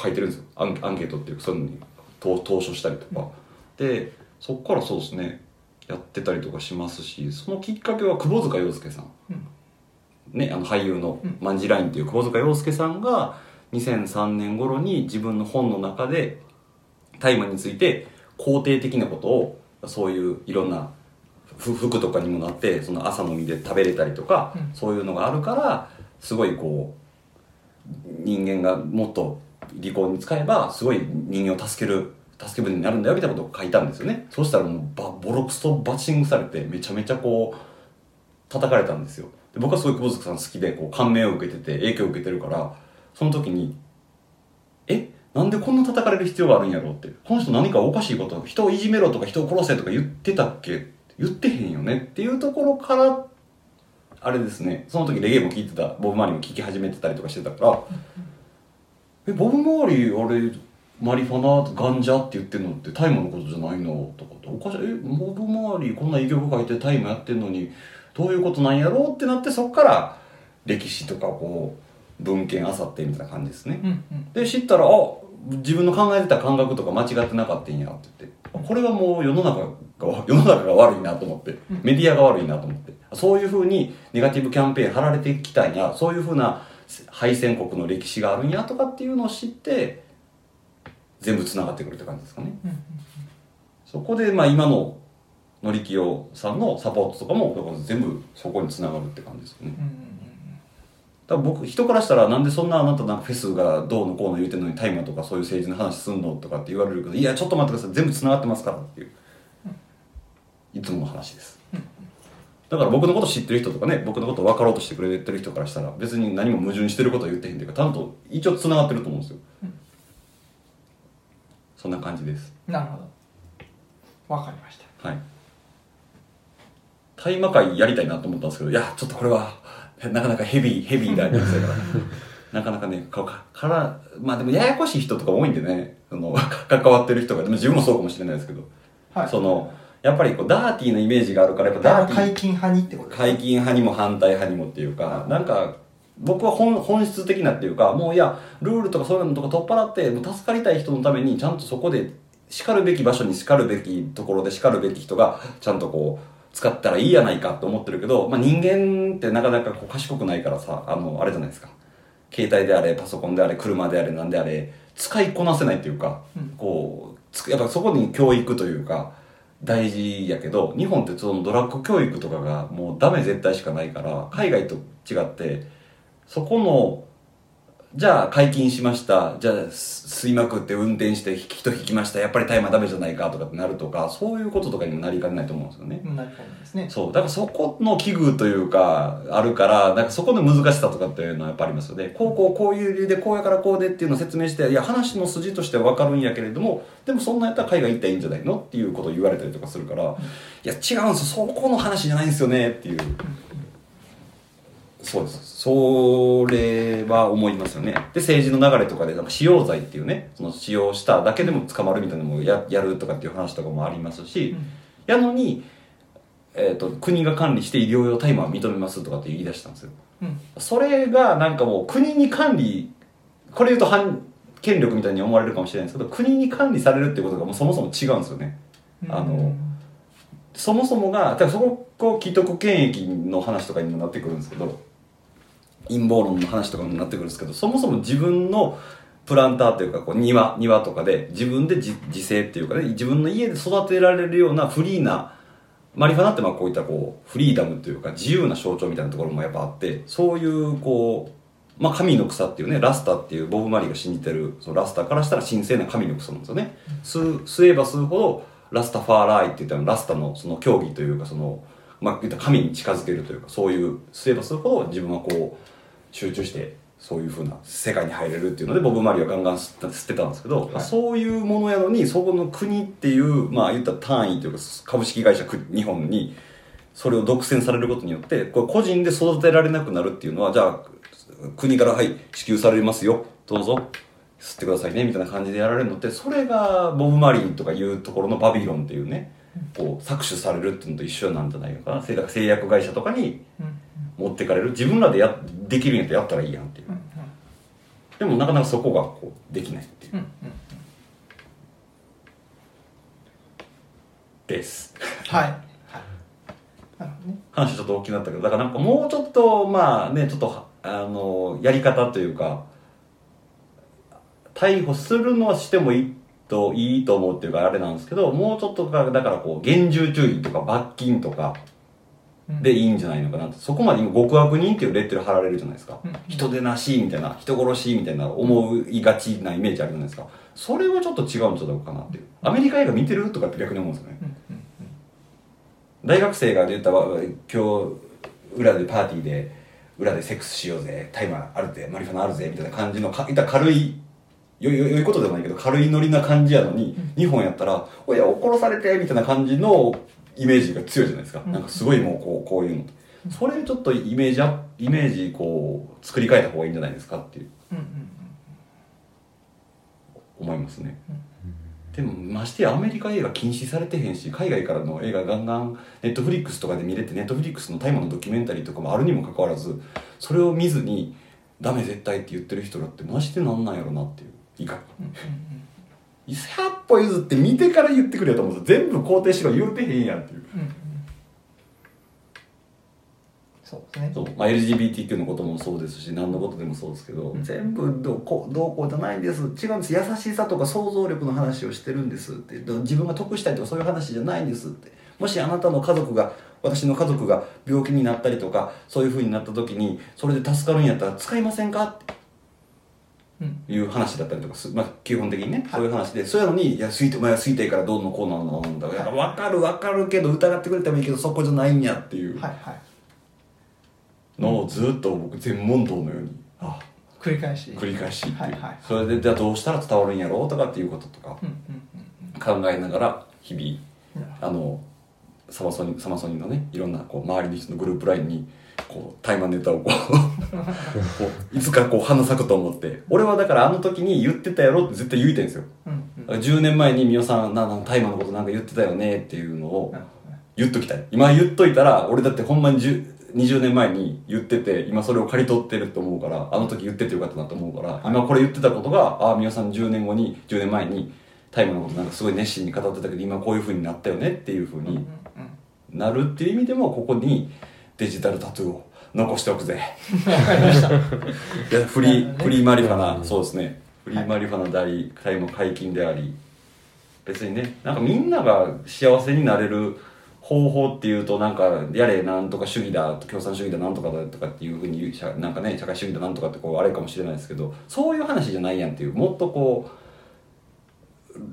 書いてるんですよ。アンアンケートっていうかそういうのに投投書したりとか、でそこからそうですねやってたりとかしますしそのきっかけは窪塚洋介さん、
うん。
ね、あの俳優の
うん。
マンジラインっていう窪塚洋介さんが2003年頃に自分の本の中で大麻について肯定的なことをそういういろんなふ服とかにもなってその朝飲みで食べれたりとか、
うん。
そういうのがあるからすごいこう人間がもっと利口に使えばすごい人間を助ける助け舟になるんだよみたいなことを書いたんですよね。そうしたらもうバボロクソバッチングされてめちゃめちゃこう叩かれたんですよ。で僕はすごい久保塚さん好きでこう感銘を受けてて影響を受けてるからその時にえなんでこんな叩かれる必要があるんやろうって。この人何かおかしいこと人をいじめろとか人を殺せとか言ってたっけ？言ってへんよねっていうところからあれですね。その時レゲエも聴いてた。ボブ・マーリーも聴き始めてたりとかしてたから。えボブ・マーリーあれマリファナガンジャって言ってんのって大麻のことじゃないのとかっておかしい。えボブ・マーリーこんないい曲書いて大麻やってんのにどういうことなんやろうってなってそっから歴史とかこう文献あさってみたいな感じですね、
うんうん。
で知ったらあ自分の考えてた感覚とか間違ってなかったんやって言って。あこれはもう世の中が (laughs) 世の中が悪いなと思って。メディアが悪いなと思って。そういうふうにネガティブキャンペーン張られてきたんや。そういうふうな敗戦国の歴史があるんやとかっていうのを知って全部つながってくるって感じですかね。
うん
そこでまあ今ののりきよさんのサポートとかも全部そこにつながるって感じですよね。
うんうん
多分僕人からしたらなんでそんなあなたなんかフェスがどうのこうの言うてんのに大麻とかそういう政治の話すんのとかって言われるけどいやちょっと待ってください。全部つながってますからっていう。いつもの話です。だから僕のこと知ってる人とかね僕のこと分かろうとしてくれてる人からしたら別に何も矛盾してることは言ってへんっていうかちゃんと一応つながってると思うんですよ。そんな感じです。
なるほど。わかりました。
はい。大麻会やりたいなと思ったんですけどいやちょっとこれはなかなかヘビーヘビーなニュースだから。(laughs) なかなかねかかからまあでもややこしい人とか多いんでね。その (laughs) 関わってる人が。でも自分もそうかもしれないですけど、
はい。
そのやっぱりこうダーティーなイメージがあるからやっぱダーティー。
解禁派にってこと
解禁派にも反対派にもっていうかなんか僕は本本質的なっていうかもういやルールとかそういうのとか取っ払ってもう助かりたい人のためにちゃんとそこでしかるべき場所にしかるべきところでしかるべき人がちゃんとこう使ったらいいやないかと思ってるけど、まあ、人間ってなかなかこう賢くないからさあのあれじゃないですか。携帯であれパソコンであれ車であれなんであれ使いこなせないっていうか、
うん。
こうやっぱそこに教育というか大事やけど日本ってそのドラッグ教育とかがもうダメ絶対しかないから海外と違ってそこのじゃあ解禁しました。じゃあす吸いまくって運転して人引きました。やっぱり大麻ダメじゃないかとかってなるとかそういうこととかにもなりかねないと思うんですよね。
うんなるほどですね。
そう。だからそこの危惧というかあるからなんかそこの難しさとかっていうのはやっぱありますよね。こうこうこういう理由でこうやからこうでっていうのを説明していや話の筋としては分かるんやけれどもでもそんなんやったら海外行ったらいいんじゃないの？っていうことを言われたりとかするから、いや違うんですよ。そこの話じゃないんですよね。っていうそうです。それは思いますよね。で政治の流れとかでなんか使用罪っていうねその使用しただけでも捕まるみたいなのもややるとかっていう話とかもありますし、やのに、えー、と国が管理して医療用大麻は認めますとかって言い出したんですよ。
うん。
それがなんかもう国に管理これ言うと反権力みたいに思われるかもしれないんですけど国に管理されるってことがもうそもそも違うんですよね。あのそもそもがだからそここう既得権益の話とかにもなってくるんですけど陰謀論の話とかになってくるんですけどそもそも自分のプランターというかこう庭庭とかで自分で自自生っていうかね自分の家で育てられるようなフリーなマリファナってまあこういったこうフリーダムというか自由な象徴みたいなところもやっぱあってそういうこうまあ神の草っていうねラスタっていうボブ・マリーが信じてるそのラスタからしたら神聖な神の草なんですよね。吸吸えば吸うほどラスタファーライって言ったらラスタのその競技というかその、まあ、言った神に近づけるというかそういうすればするほど自分はこう集中してそういうふうな世界に入れるっていうのでボブ・マリーはガンガン吸ってたんですけど、
はい。
そういうものやのにそこの国っていうまあ言ったら単位というか株式会社く日本にそれを独占されることによってこれ個人で育てられなくなるっていうのはじゃあ国からはい支給されますよどうぞ吸ってくださいねみたいな感じでやられるのってそれがボブ・マリーとかいうところのバビロンっていうねこう搾取されるっていうのと一緒なんじゃないのかな。製薬製薬会社とかに
うん
持ってかれる。自分らでやできるんやったらやったらいいやんっていう。
うん
でもなかなかそこがこうできないっていう。
うんうん
です。
はい。(laughs) はい。
話ちょっと大きくなったけどだからなんかもうちょっとまあねちょっとはあのやり方というか逮捕するのはしてもいいといいと思うっていうかあれなんですけどもうちょっとかだからこう厳重注意とか罰金とか
うん
でいいんじゃないのかなと。そこまで今極悪人っていうレッテル貼られるじゃないですか、
うん。
人でなしみたいな人殺しみたいな思いがちなイメージあるじゃないですかそれはちょっと違うんじゃないかなっていう。アメリカ映画見てるとかって逆に思うんですよね。
うんうん
大学生が言ったわ今日裏でパーティーで裏でセックスしようぜタイマーあるぜマリファナあるぜみたいな感じのかいった軽いよよよいことでもないけど軽いノリな感じやのに、日本やったら「おやお殺されて」みたいな感じのイメージが強いじゃないですか、
うん。
なんかすごいもうこうこういうの。それちょっとイメージアップイメージこう作り変えた方がいいんじゃないですかっていう。思いますね、でもましてやアメリカ映画禁止されてへんし海外からの映画ガンガンネットフリックスとかで見れてネットフリックスの大麻のドキュメンタリーとかもあるにもかかわらずそれを見ずにダメ絶対って言ってる人らってマジでなんなんやろなっていう。いいか
うんうん
100歩譲って見てから言ってくれよと思うんですよ。全部肯定しろ言うてへんやんっていう。
うんうん。そうですね。
そう、まあ、LGBTQ のこともそうですし何のことでもそうですけど、
うん。
全部どうこうどうこうじゃないんです。違うんです。優しさとか想像力の話をしてるんですって。ど自分が得したいとかそういう話じゃないんですって。もしあなたの家族が私の家族が病気になったりとかそういう風になった時にそれで助かるんやったら使いませんかって。
うん
いう話だったりとかす、まあ、基本的にね、そういう話でそうやのに「いや推定お前は推定からどうのこうなのなんだ」いや分かる分かるけど疑ってくれてもいいけどそこじゃないんやっていう
はいはい。
のをずっと僕全問答のようにあ
繰り返し。
繰り返しっていう、
はいはい。
それでじゃあどうしたら伝わるんやろうとかっていうこととか考えながら日々あのサマソニサマソニのねいろんなこう周りの人のグループラインにこうタイマーネタをこう (laughs) いつかこう花咲くと思って。俺はだからあの時に言ってたやろって絶対言いたいんですよ。
どうんうん。
10年前に美桜さんななタイマーのことなんか言ってたよねっていうのを言っときたい。今言っといたら俺だってほんまに10 20年前に言ってて今それを刈り取ってると思うからあの時言っててよかったなと思うから、今これ言ってたことがああ美桜さん10年後に10年前にタイマーのことなんかすごい熱心に語ってたけど今こういう風になったよねっていう風に
うんうんうん。
なるっていう意味でもここにデジタルタトゥーを残しておくぜ。
わかりました。
フリー、マリファナ、
うん。
そうですね。フリーマリファナでありタイも解禁であり別にねなんかみんなが幸せになれる方法っていうとなんかやれなんとか主義だ共産主義だなんとかだとかっていうふうになんかね社会主義だなんとかってこうあれかもしれないですけどそういう話じゃないやんっていうもっとこう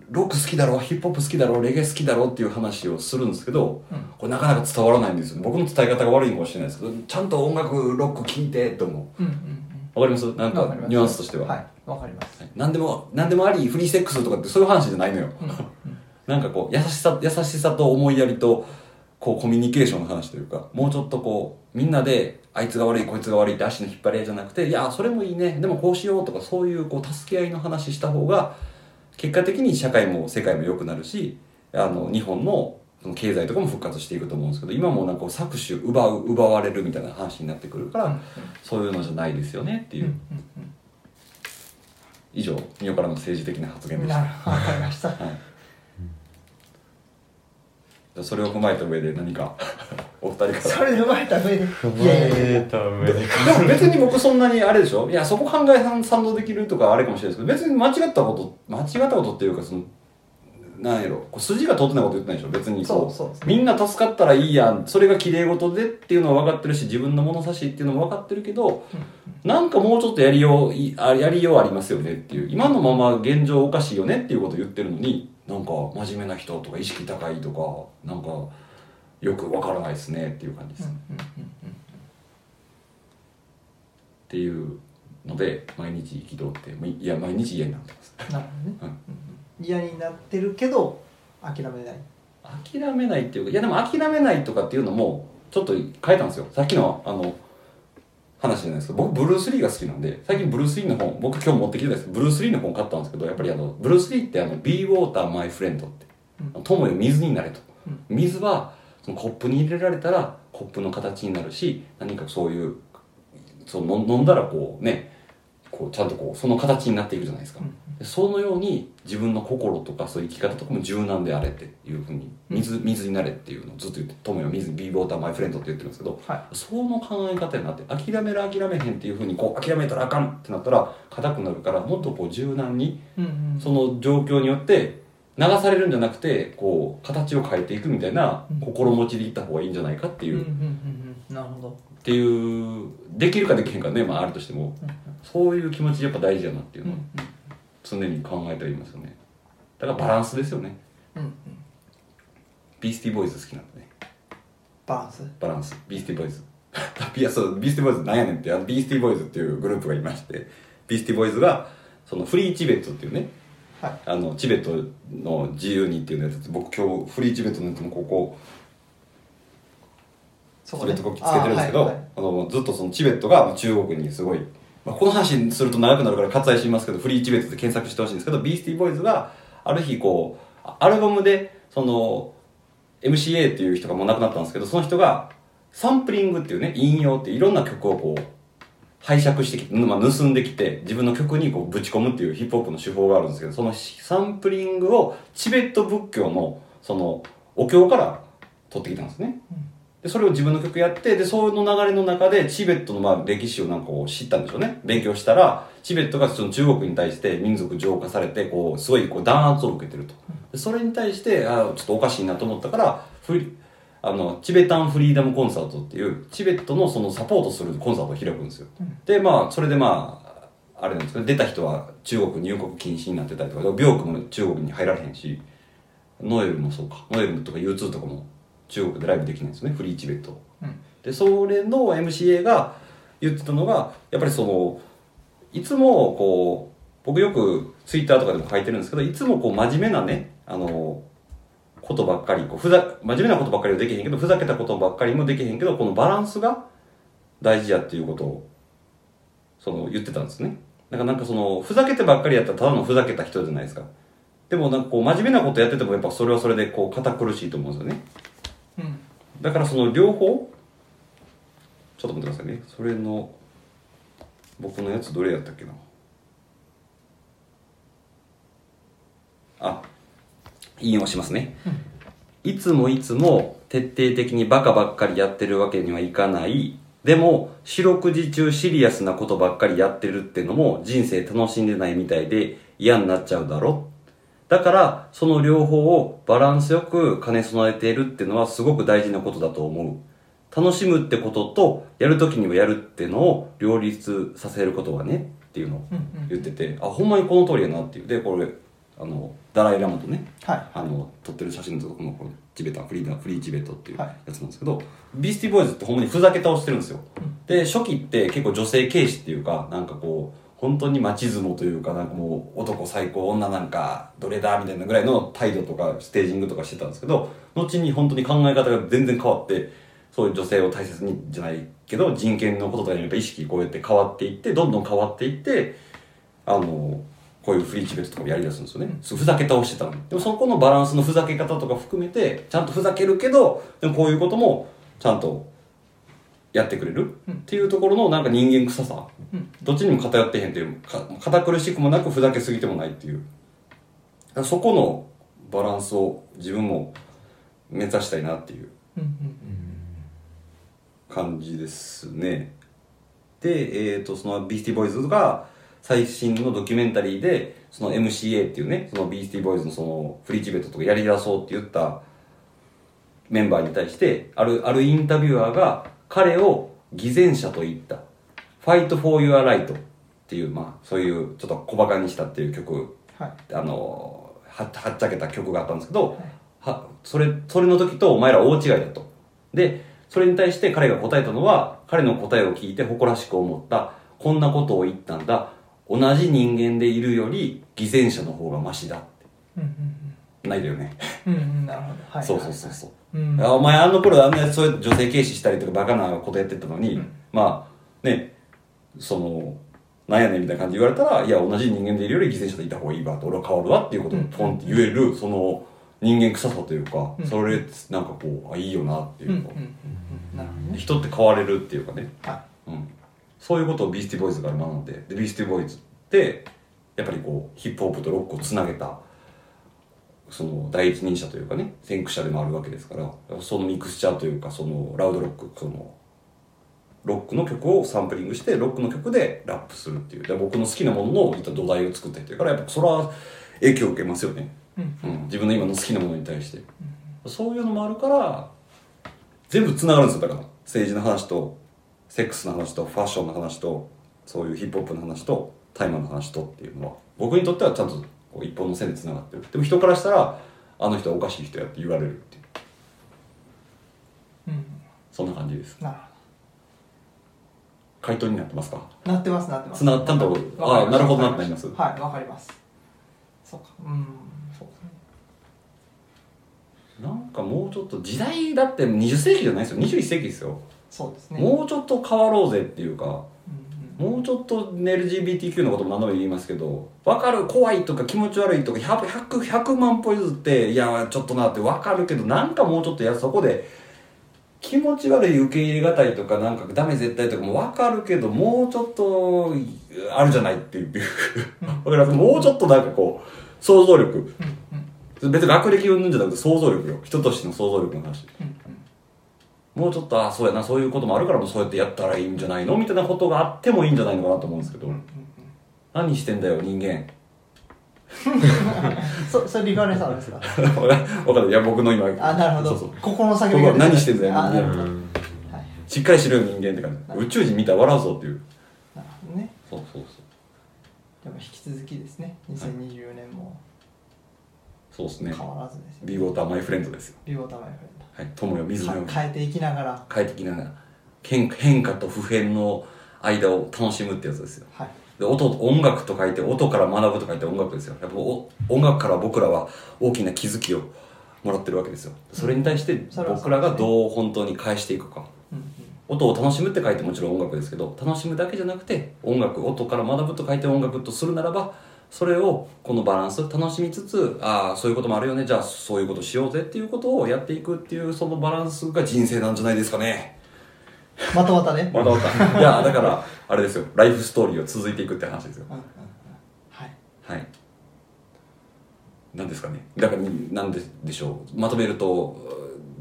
ロック好きだろヒップホップ好きだろレゲエ好きだろっていう話をするんですけど、
うん。
これなかなか伝わらないんですよ。僕の伝え方が悪いのかもしれないです。けどちゃんと音楽ロック聴いてって思う。
うんうん
わかります？なんかニュアンスとしては、
はい。わかります。
何でも何でもありフリーセックスとかってそういう話じゃないのよ、
うんうん。
なんかこう優しさ優しさと思いやりとこうコミュニケーションの話というかもうちょっとこうみんなであいつが悪いこいつが悪いって足の引っ張り合いじゃなくていやそれもいいね。でもこうしようとかそういうこう助け合いの話した方が結果的に社会も世界も良くなるしあの日本のその経済とかも復活していくと思うんですけど今もなんか搾取奪う奪われるみたいな話になってくるから、
うん
そういうのじゃないですよねっていう、
うん
以上身よからの政治的な発
うん
言でした。
わかりました。
はい、それを踏まえた上で何か (laughs) お二人から。
それで。生まれた上で。
踏まえた上で。
でも別に僕そんなにあれでしょ？いやそこ考え賛賛同できるとかあれかもしれないですけど別に間違ったこと間違ったことっていうかそのなんやろ？こう筋が通ってないこと言ってないでしょ？別にこ
そうそう
みんな助かったらいいやん。それが綺麗事でっていうのは分かってるし自分の物差しっていうのも分かってるけど、なんかもうちょっとやりようやりようありますよねっていう。今のまま現状おかしいよねっていうことを言ってるのになんか真面目な人とか意識高いとかなんかよくわからないですねっていう感じです、
うん
っ
うん
ていうので毎日憤っていや毎日嫌になってます。
うんなるほどね、
うん。
嫌になってるけど諦めない。
諦めないっていうかいやでも諦めないとかっていうのもちょっと変えたんですよ。さっきのあの話じゃないですけど僕ブルース・リーが好きなんで最近ブルース・リーの本僕今日持ってきてたんです。ブルース・リーの本買ったんですけどやっぱりあのブルース・リーってあの「Be Water My Friend」って
うん「
友よ水になれ」と。
うん。
水はそのコップに入れられたらコップの形になるし何かそういうそう飲んだらこうねこうちゃんとこうその形になっていくじゃないですか、
うん。
でそのように自分の心とかそういう生き方とかも柔軟であれっていうふうに水水になれっていうのをずっと言って「友よ水 Be Water My Friend」って言ってるんですけど
は
その考え方になって諦める諦めへんっていうふうにこう諦めたらあかんってなったら硬くなるからもっとこう柔軟に
いうんうん。
その状況によって流されるんじゃなくてこう形を変えていくみたいな
うん。
心持ちでいった方がいいんじゃないかっていう、
うんうん
っ
うんうん。なるほど
ていうできるかできへんかねまああるとしても。
うん
そういう気持ちやっぱ大事だなっていう
うん
のを常に考えてはいますよね。だからバランスですよね。
うんうん。
ビースティーボーイズ好きなんでね。
バランス？
バランス。ビースティーボーイズいやそうビースティーボーイズなんやねんって。あのビースティーボーイズっていうグループがいまして。ビースティーボーイズがそのフリーチベットっていうね。
はい。
あのチベットの自由にっていうのやつ。僕今日フリーチベットのやつもここ
そ
チベット国旗つけてるんですけどあ、のずっとそのチベットがまあ中国にすごい、まあ、この話すると長くなるから割愛しますけどフリーチベットで検索してほしいんですけどビースティーボーイズがある日こうあアルバムでその MCA っていう人がもう亡くなったんですけどその人がサンプリングっていうね引用っていろんな曲をこう拝借してきて、まあ、盗んできて自分の曲にこうぶち込むっていうヒップホップの手法があるんですけどそのサンプリングをチベット仏教のそのお経から取ってきたんですねでそれを自分の曲やってでその流れの中でチベットのまあ歴史をなんかこう知ったんでしょうね。勉強したらチベットがその中国に対して民族浄化されてこうすごいこう弾圧を受けてると。でそれに対してあーちょっとおかしいなと思ったからフリあのチベタンフリーダムコンサートっていうチベットのそのサポートするコンサートを開くんですよ、でまあそれでまああれなんですけど出た人は中国入国禁止になってたりとか病気も中国に入られへんしノエルもそうか。ノエルとか U2 とかも中国でライブできないんですねフリーチベット
うん。
でそれの MCA が言ってたのがやっぱりそのいつもこう僕よくツイッターとかでも書いてるんですけどいつもこう真面目なねあのことばっかりこうふざ真面目なことばっかりはできへんけどふざけたことばっかりもできへんけどこのバランスが大事やっていうことをその言ってたんですね。だからなんかそのふざけてばっかりやったらただのふざけた人じゃないですか。でもなんかこう真面目なことやっててもやっぱそれはそれでこう堅苦しいと思うんですよね
うん。
だからその両方？ちょっと待ってくださいね。それの僕のやつどれやったっけな？あ引用しますね、いつもいつも徹底的にバカばっかりやってるわけにはいかない。でも四六時中シリアスなことばっかりやってるってのも人生楽しんでないみたいで嫌になっちゃうだろだからその両方をバランスよく兼ね備えているっていうのはすごく大事なことだと思う。楽しむってこととやるときにはやるっていうのを両立させることがねっていうのを
うんうん。
言ってて、あほんまにこの通りやなっていう。でこれあのダライ・ラマとね。
はい。
あの撮ってる写真のとこのこのチベタンフリーダフリーチベットっていう
はい。
やつなんですけど、ビースティーボーイズってほんまにふざけ倒してるんですよ、で初期って結構女性軽視っていうかなんかこう本当にマチズモというかなんかもう男最高女なんかどれだみたいなぐらいの態度とかステージングとかしてたんですけど後に本当に考え方が全然変わってそういう女性を大切にじゃないけど人権のこととかにやっぱ意識こうやって変わっていってどんどん変わっていってあのこういうフリーチベットとかもやりだすんですよね、すふざけ倒してたのに。でもそこのバランスのふざけ方とか含めてちゃんとふざけるけどでもこういうこともちゃんとやってくれる？っていうところのなんか人間臭さ、
うん。
どっちにも偏ってへんっていうか堅苦しくもなくふざけすぎてもないっていう。そこのバランスを自分も目指したいなっていう
うんうん。
感じですね。で、えー、とそのビースティーボーイズが最新のドキュメンタリーでその MCA っていうねそのビースティーボーイズのそのフリーチベットとかやりだそうって言ったメンバーに対してあるあるインタビュアーが彼を偽善者と言った「Fight for Your Right」っていうまあそういうちょっと小バカにしたっていう曲。
はい。
あのははっちゃけた曲があったんですけど、はそれそれの時とお前ら大違いだと。でそれに対して彼が答えたのは彼の答えを聞いて誇らしく思った。こんなことを言ったんだ。同じ人間でいるより偽善者の方がマシだって。
うんうん
ないだよね、
うんうんうんなるほど。はい。
そうそうそうそう
うん。
あお前あの頃あんなそういう女性軽視したりとかバカなことやってたのに、
うん。
まあねそのなんやねんみたいな感じで言われたらいや同じ人間でいるより犠牲者でいた方がいいわと俺は変わるわっていうことをポンって言える、その人間臭さというか、
うん。
それなんかこうあいいよなっていうか、
うん。うん。うん。うん。なるほどね。
人って変われるっていうかね、
は
うん、そういうことをビースティボーイズが学んででビースティボーイズってやっぱりこうヒップホップとロックをつなげたその第一人者というかね先駆者でもあるわけですからそのミクスチャーというかそのラウドロックそのロックの曲をサンプリングしてロックの曲でラップするっていう。で僕の好きなものの土台を作ってっていうからやっぱそれは影響を受けますよね、
いうん。
うん、自分の今の好きなものに対して、そういうのもあるから全部つながるんですよ。だから政治の話とセックスの話とファッションの話とそういうヒップホップの話とタイマーの話とっていうのは。僕にとってはちゃんとこう一本の線でつながってる。でも人からしたらあの人はおかしい人やって言われるっていう。
うん。
そんな感じです。
なる
回答になってますか？
ほどなってますなってます。
つなちゃんと
わかりま
あ
す
なるほどなってます。
はいわかります。そうか。うん。そうですね。
なんかもうちょっと時代だって20世紀じゃないですよ。21世紀ですよ、
そうですね。
もうちょっと変わろうぜっていうかもうちょっと LGBTQ のことも何度も言いますけど分かる怖いとか気持ち悪いとか 100, 100, 100万歩譲っていやちょっとなって分かるけどなんかもうちょっとやそこで気持ち悪い受け入れがたいとかなんかダメ絶対とかも分かるけどもうちょっとあるじゃないっていう。わかります？もうちょっとなんかこう想像力。別に学歴云々じゃなくて想像力よ。人としての想像力の話もうちょっとあそうやなそういうこともあるからそうやってやったらいいんじゃないのみたいなことがあってもいいんじゃないのかなと思うんですけど、何してんだよ人間。(laughs)
そそれリカレンさんですか？(laughs)
わかるい。や僕の今
あなるほど。
そうそう。
心の叫び
ここ
が出て
何してんだよ
あなるほど、
うん
はい。
しっかりしろよ人間って感じ。宇宙人見たら笑うぞっていう。
なるほどね。
そうそう
でも引き続きですね。2024年も
そうそうですね。
変わらずですよ
ビーウォーターマイフレンドですよ。
ビオタマイフレ
はい友よ水のように。
変えていきながら。
変えてきながら。変変化と普遍の間を楽しむってやつですよ。
はい。
で音音楽と書いて音から学ぶと書いて音楽ですよ。やっぱお音楽から僕らは大きな気づきをもらってるわけですよ。それに対して僕らがどう本当に返していくか。
うんうん。
音を楽しむって書いてもちろん音楽ですけど楽しむだけじゃなくて音楽音から学ぶと書いて音楽とするならばそれをこのバランス楽しみつつああそういうこともあるよね。じゃあそういうことしようぜ。っていうことをやっていくっていうそのバランスが人生なんじゃないですかね。
またまたね。
またまた。(laughs) いやだからあれですよ。ライフストーリーを続いていくって話ですよ。
うんうんうん。はい。
はい。なんですかね。だからなんででしょう。まとめると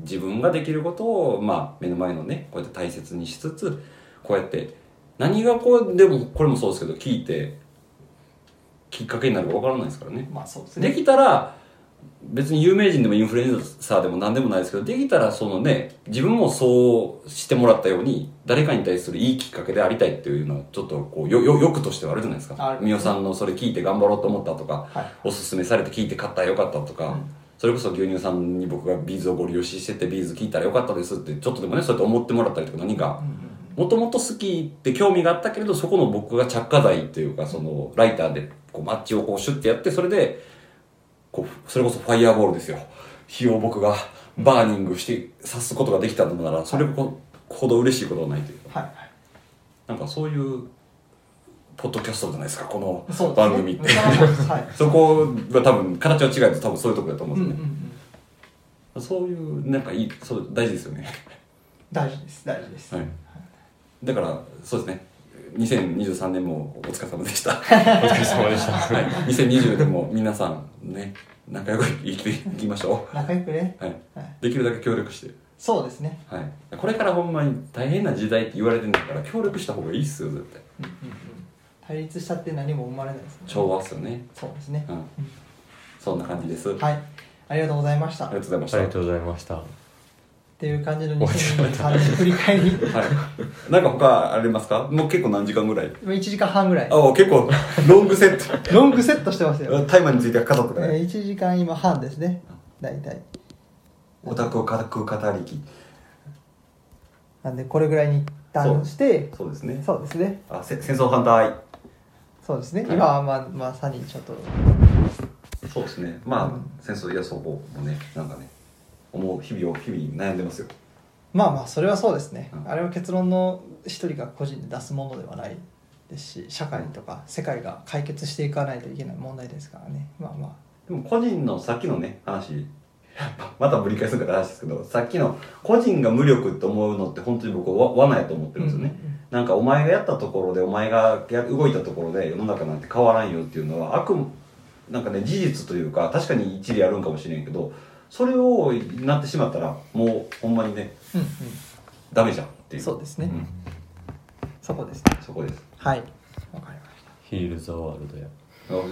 自分ができることを、まあ、目の前のねこうやって大切にしつつこうやって何がこうでもこれもそうですけど聞いてきっかけになるかわからないですからね。
まあそうですね。
できたら別に有名人でもインフルエンサーでも何でもないですけどできたらそのね自分もそうしてもらったように誰かに対するいいきっかけでありたいっていうのはちょっとこうよよ欲としてはあるじゃないですか。
ある。
美代さんのそれ聞いて頑張ろうと思ったとか
はい。
おすすめされて聞いて買ったらよかったとか、
うん。
それこそ牛乳さんに僕が B'zをごり押ししてて B'z聞いたらよかったですってちょっとでもねそうやって思ってもらったりとか何かもともと好きって興味があったけれどそこの僕が着火剤というかそのライターでこうマッチをこうシュッてやってそれでこうそれこそファイヤーボールですよ。火を僕がバーニングして刺すことができたのならそれほほど嬉しいことはないというか。
はい
なんかそういうポッドキャストじゃないですかこの番組って。
そうですはい。(laughs)
そこが多分形は違うと多分そういうところだと思
ううん
うんですね、
うん。
そういうなんかいいそう大事ですよね。
大事です大事です。
はいだからそうですね。2023年もお疲れ様でした。(laughs)
お疲れ様でした。
はい。2020年も皆さんね仲良く生きていきましょ
仲良くね。
う、はい、
はい。
できるだけ協力して。
そうですね。
はい、これからほんまに大変な時代って言われてんだから協力した方がいいっすよ絶対。
うんうんうん。対立したって何も生まれないですね。
調和っすよね。
そうですね。
うん。そんな感じです、
はい。ありがとうございました。
ありがとうございました。
ありがとうございました
っていう感じの2023年振り返り。
はい。なんか他ありますか？もう結構何時間ぐらい？(laughs)
今1時間半ぐらい。
あ結構ロングセッ
ロングセットしてますよ、
トタイマーについては語って
えー、
ない
1時間今半ですね。大体。
オタクを語語りき。
なんでこれぐらいに一旦して。
そう。ですね。
そうですね。
あせ戦争反対。
そうですね、
はい。
今はまあまさにちょっと。
そうですね。まあ、
うん。
戦争いやそこもねなんかね思う日々を日々悩んでますよ。
まあまあそれはそうですね、
うん。
あれは結論の一人が個人で出すものではないですし社会とか世界が解決していかないといけない問題ですからね。まあまあ。
でも個人のさっきのね話。(laughs) またぶり返すんかって話ですけどさっきの個人が無力って思うのって本当に僕は罠やと思ってるんですよね、なんかお前がやったところでお前がや動いたところで世の中なんて変わらんよっていうのは悪夢なんかね事実というか確かに一理あるんかもしれんけどそれをなってしまったらもうほんまにね
うん
ダメじゃんっていう。
そうですね。
ん。
そこです。ね
そこです。
はい。わかりまし
ヒール・ザ・ワールドや。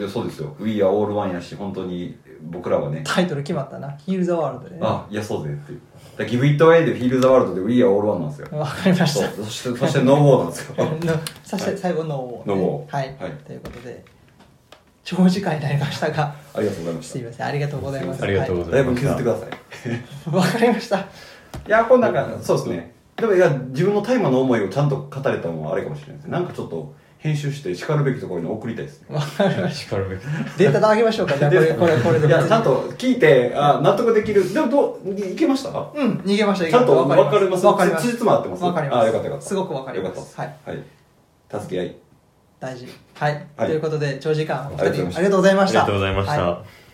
そうですよ「We are all one」やし本当に僕らはね。
たタイトル決まったな「ヒール・ザ・ワールド」でね。
あいやそうぜっていう。だから Give It Away で「Feel the World」で「We are all one」なんですよ。
わかりまし
そう。
た
そしてそして「No War」なんですよ。(laughs)
のそして最後の
ノーを
はい、
はい。
ということで長時間になりましたが
ありがとうございまし
すいません。ありがとうございます。
ありがとうご
ただいぶ
ざいました
削ってください
はい。わかりました。
いやこんなんかそうですね。でもいや自分の大麻の思いをちゃんと語れたのはあれかもしれないですね。なんかちょっと編集してしかるべきところに送りたいですね。
わかりまし
叱るべき
た。データあげましょうか。じゃあこれ (laughs) これこれで。
いやちゃんと聞いてあ納得できる。でもどういいけました？
うん。逃げました。
ちゃんと分かります。
わかります。
つじつま合ってます
わかります
あよかったよかった
すごくわかります
よかった
はい
はい助け合い
大事。はい、
はい。
ということで長時間お二人ありがとうございました。
ありがとうございました。
はい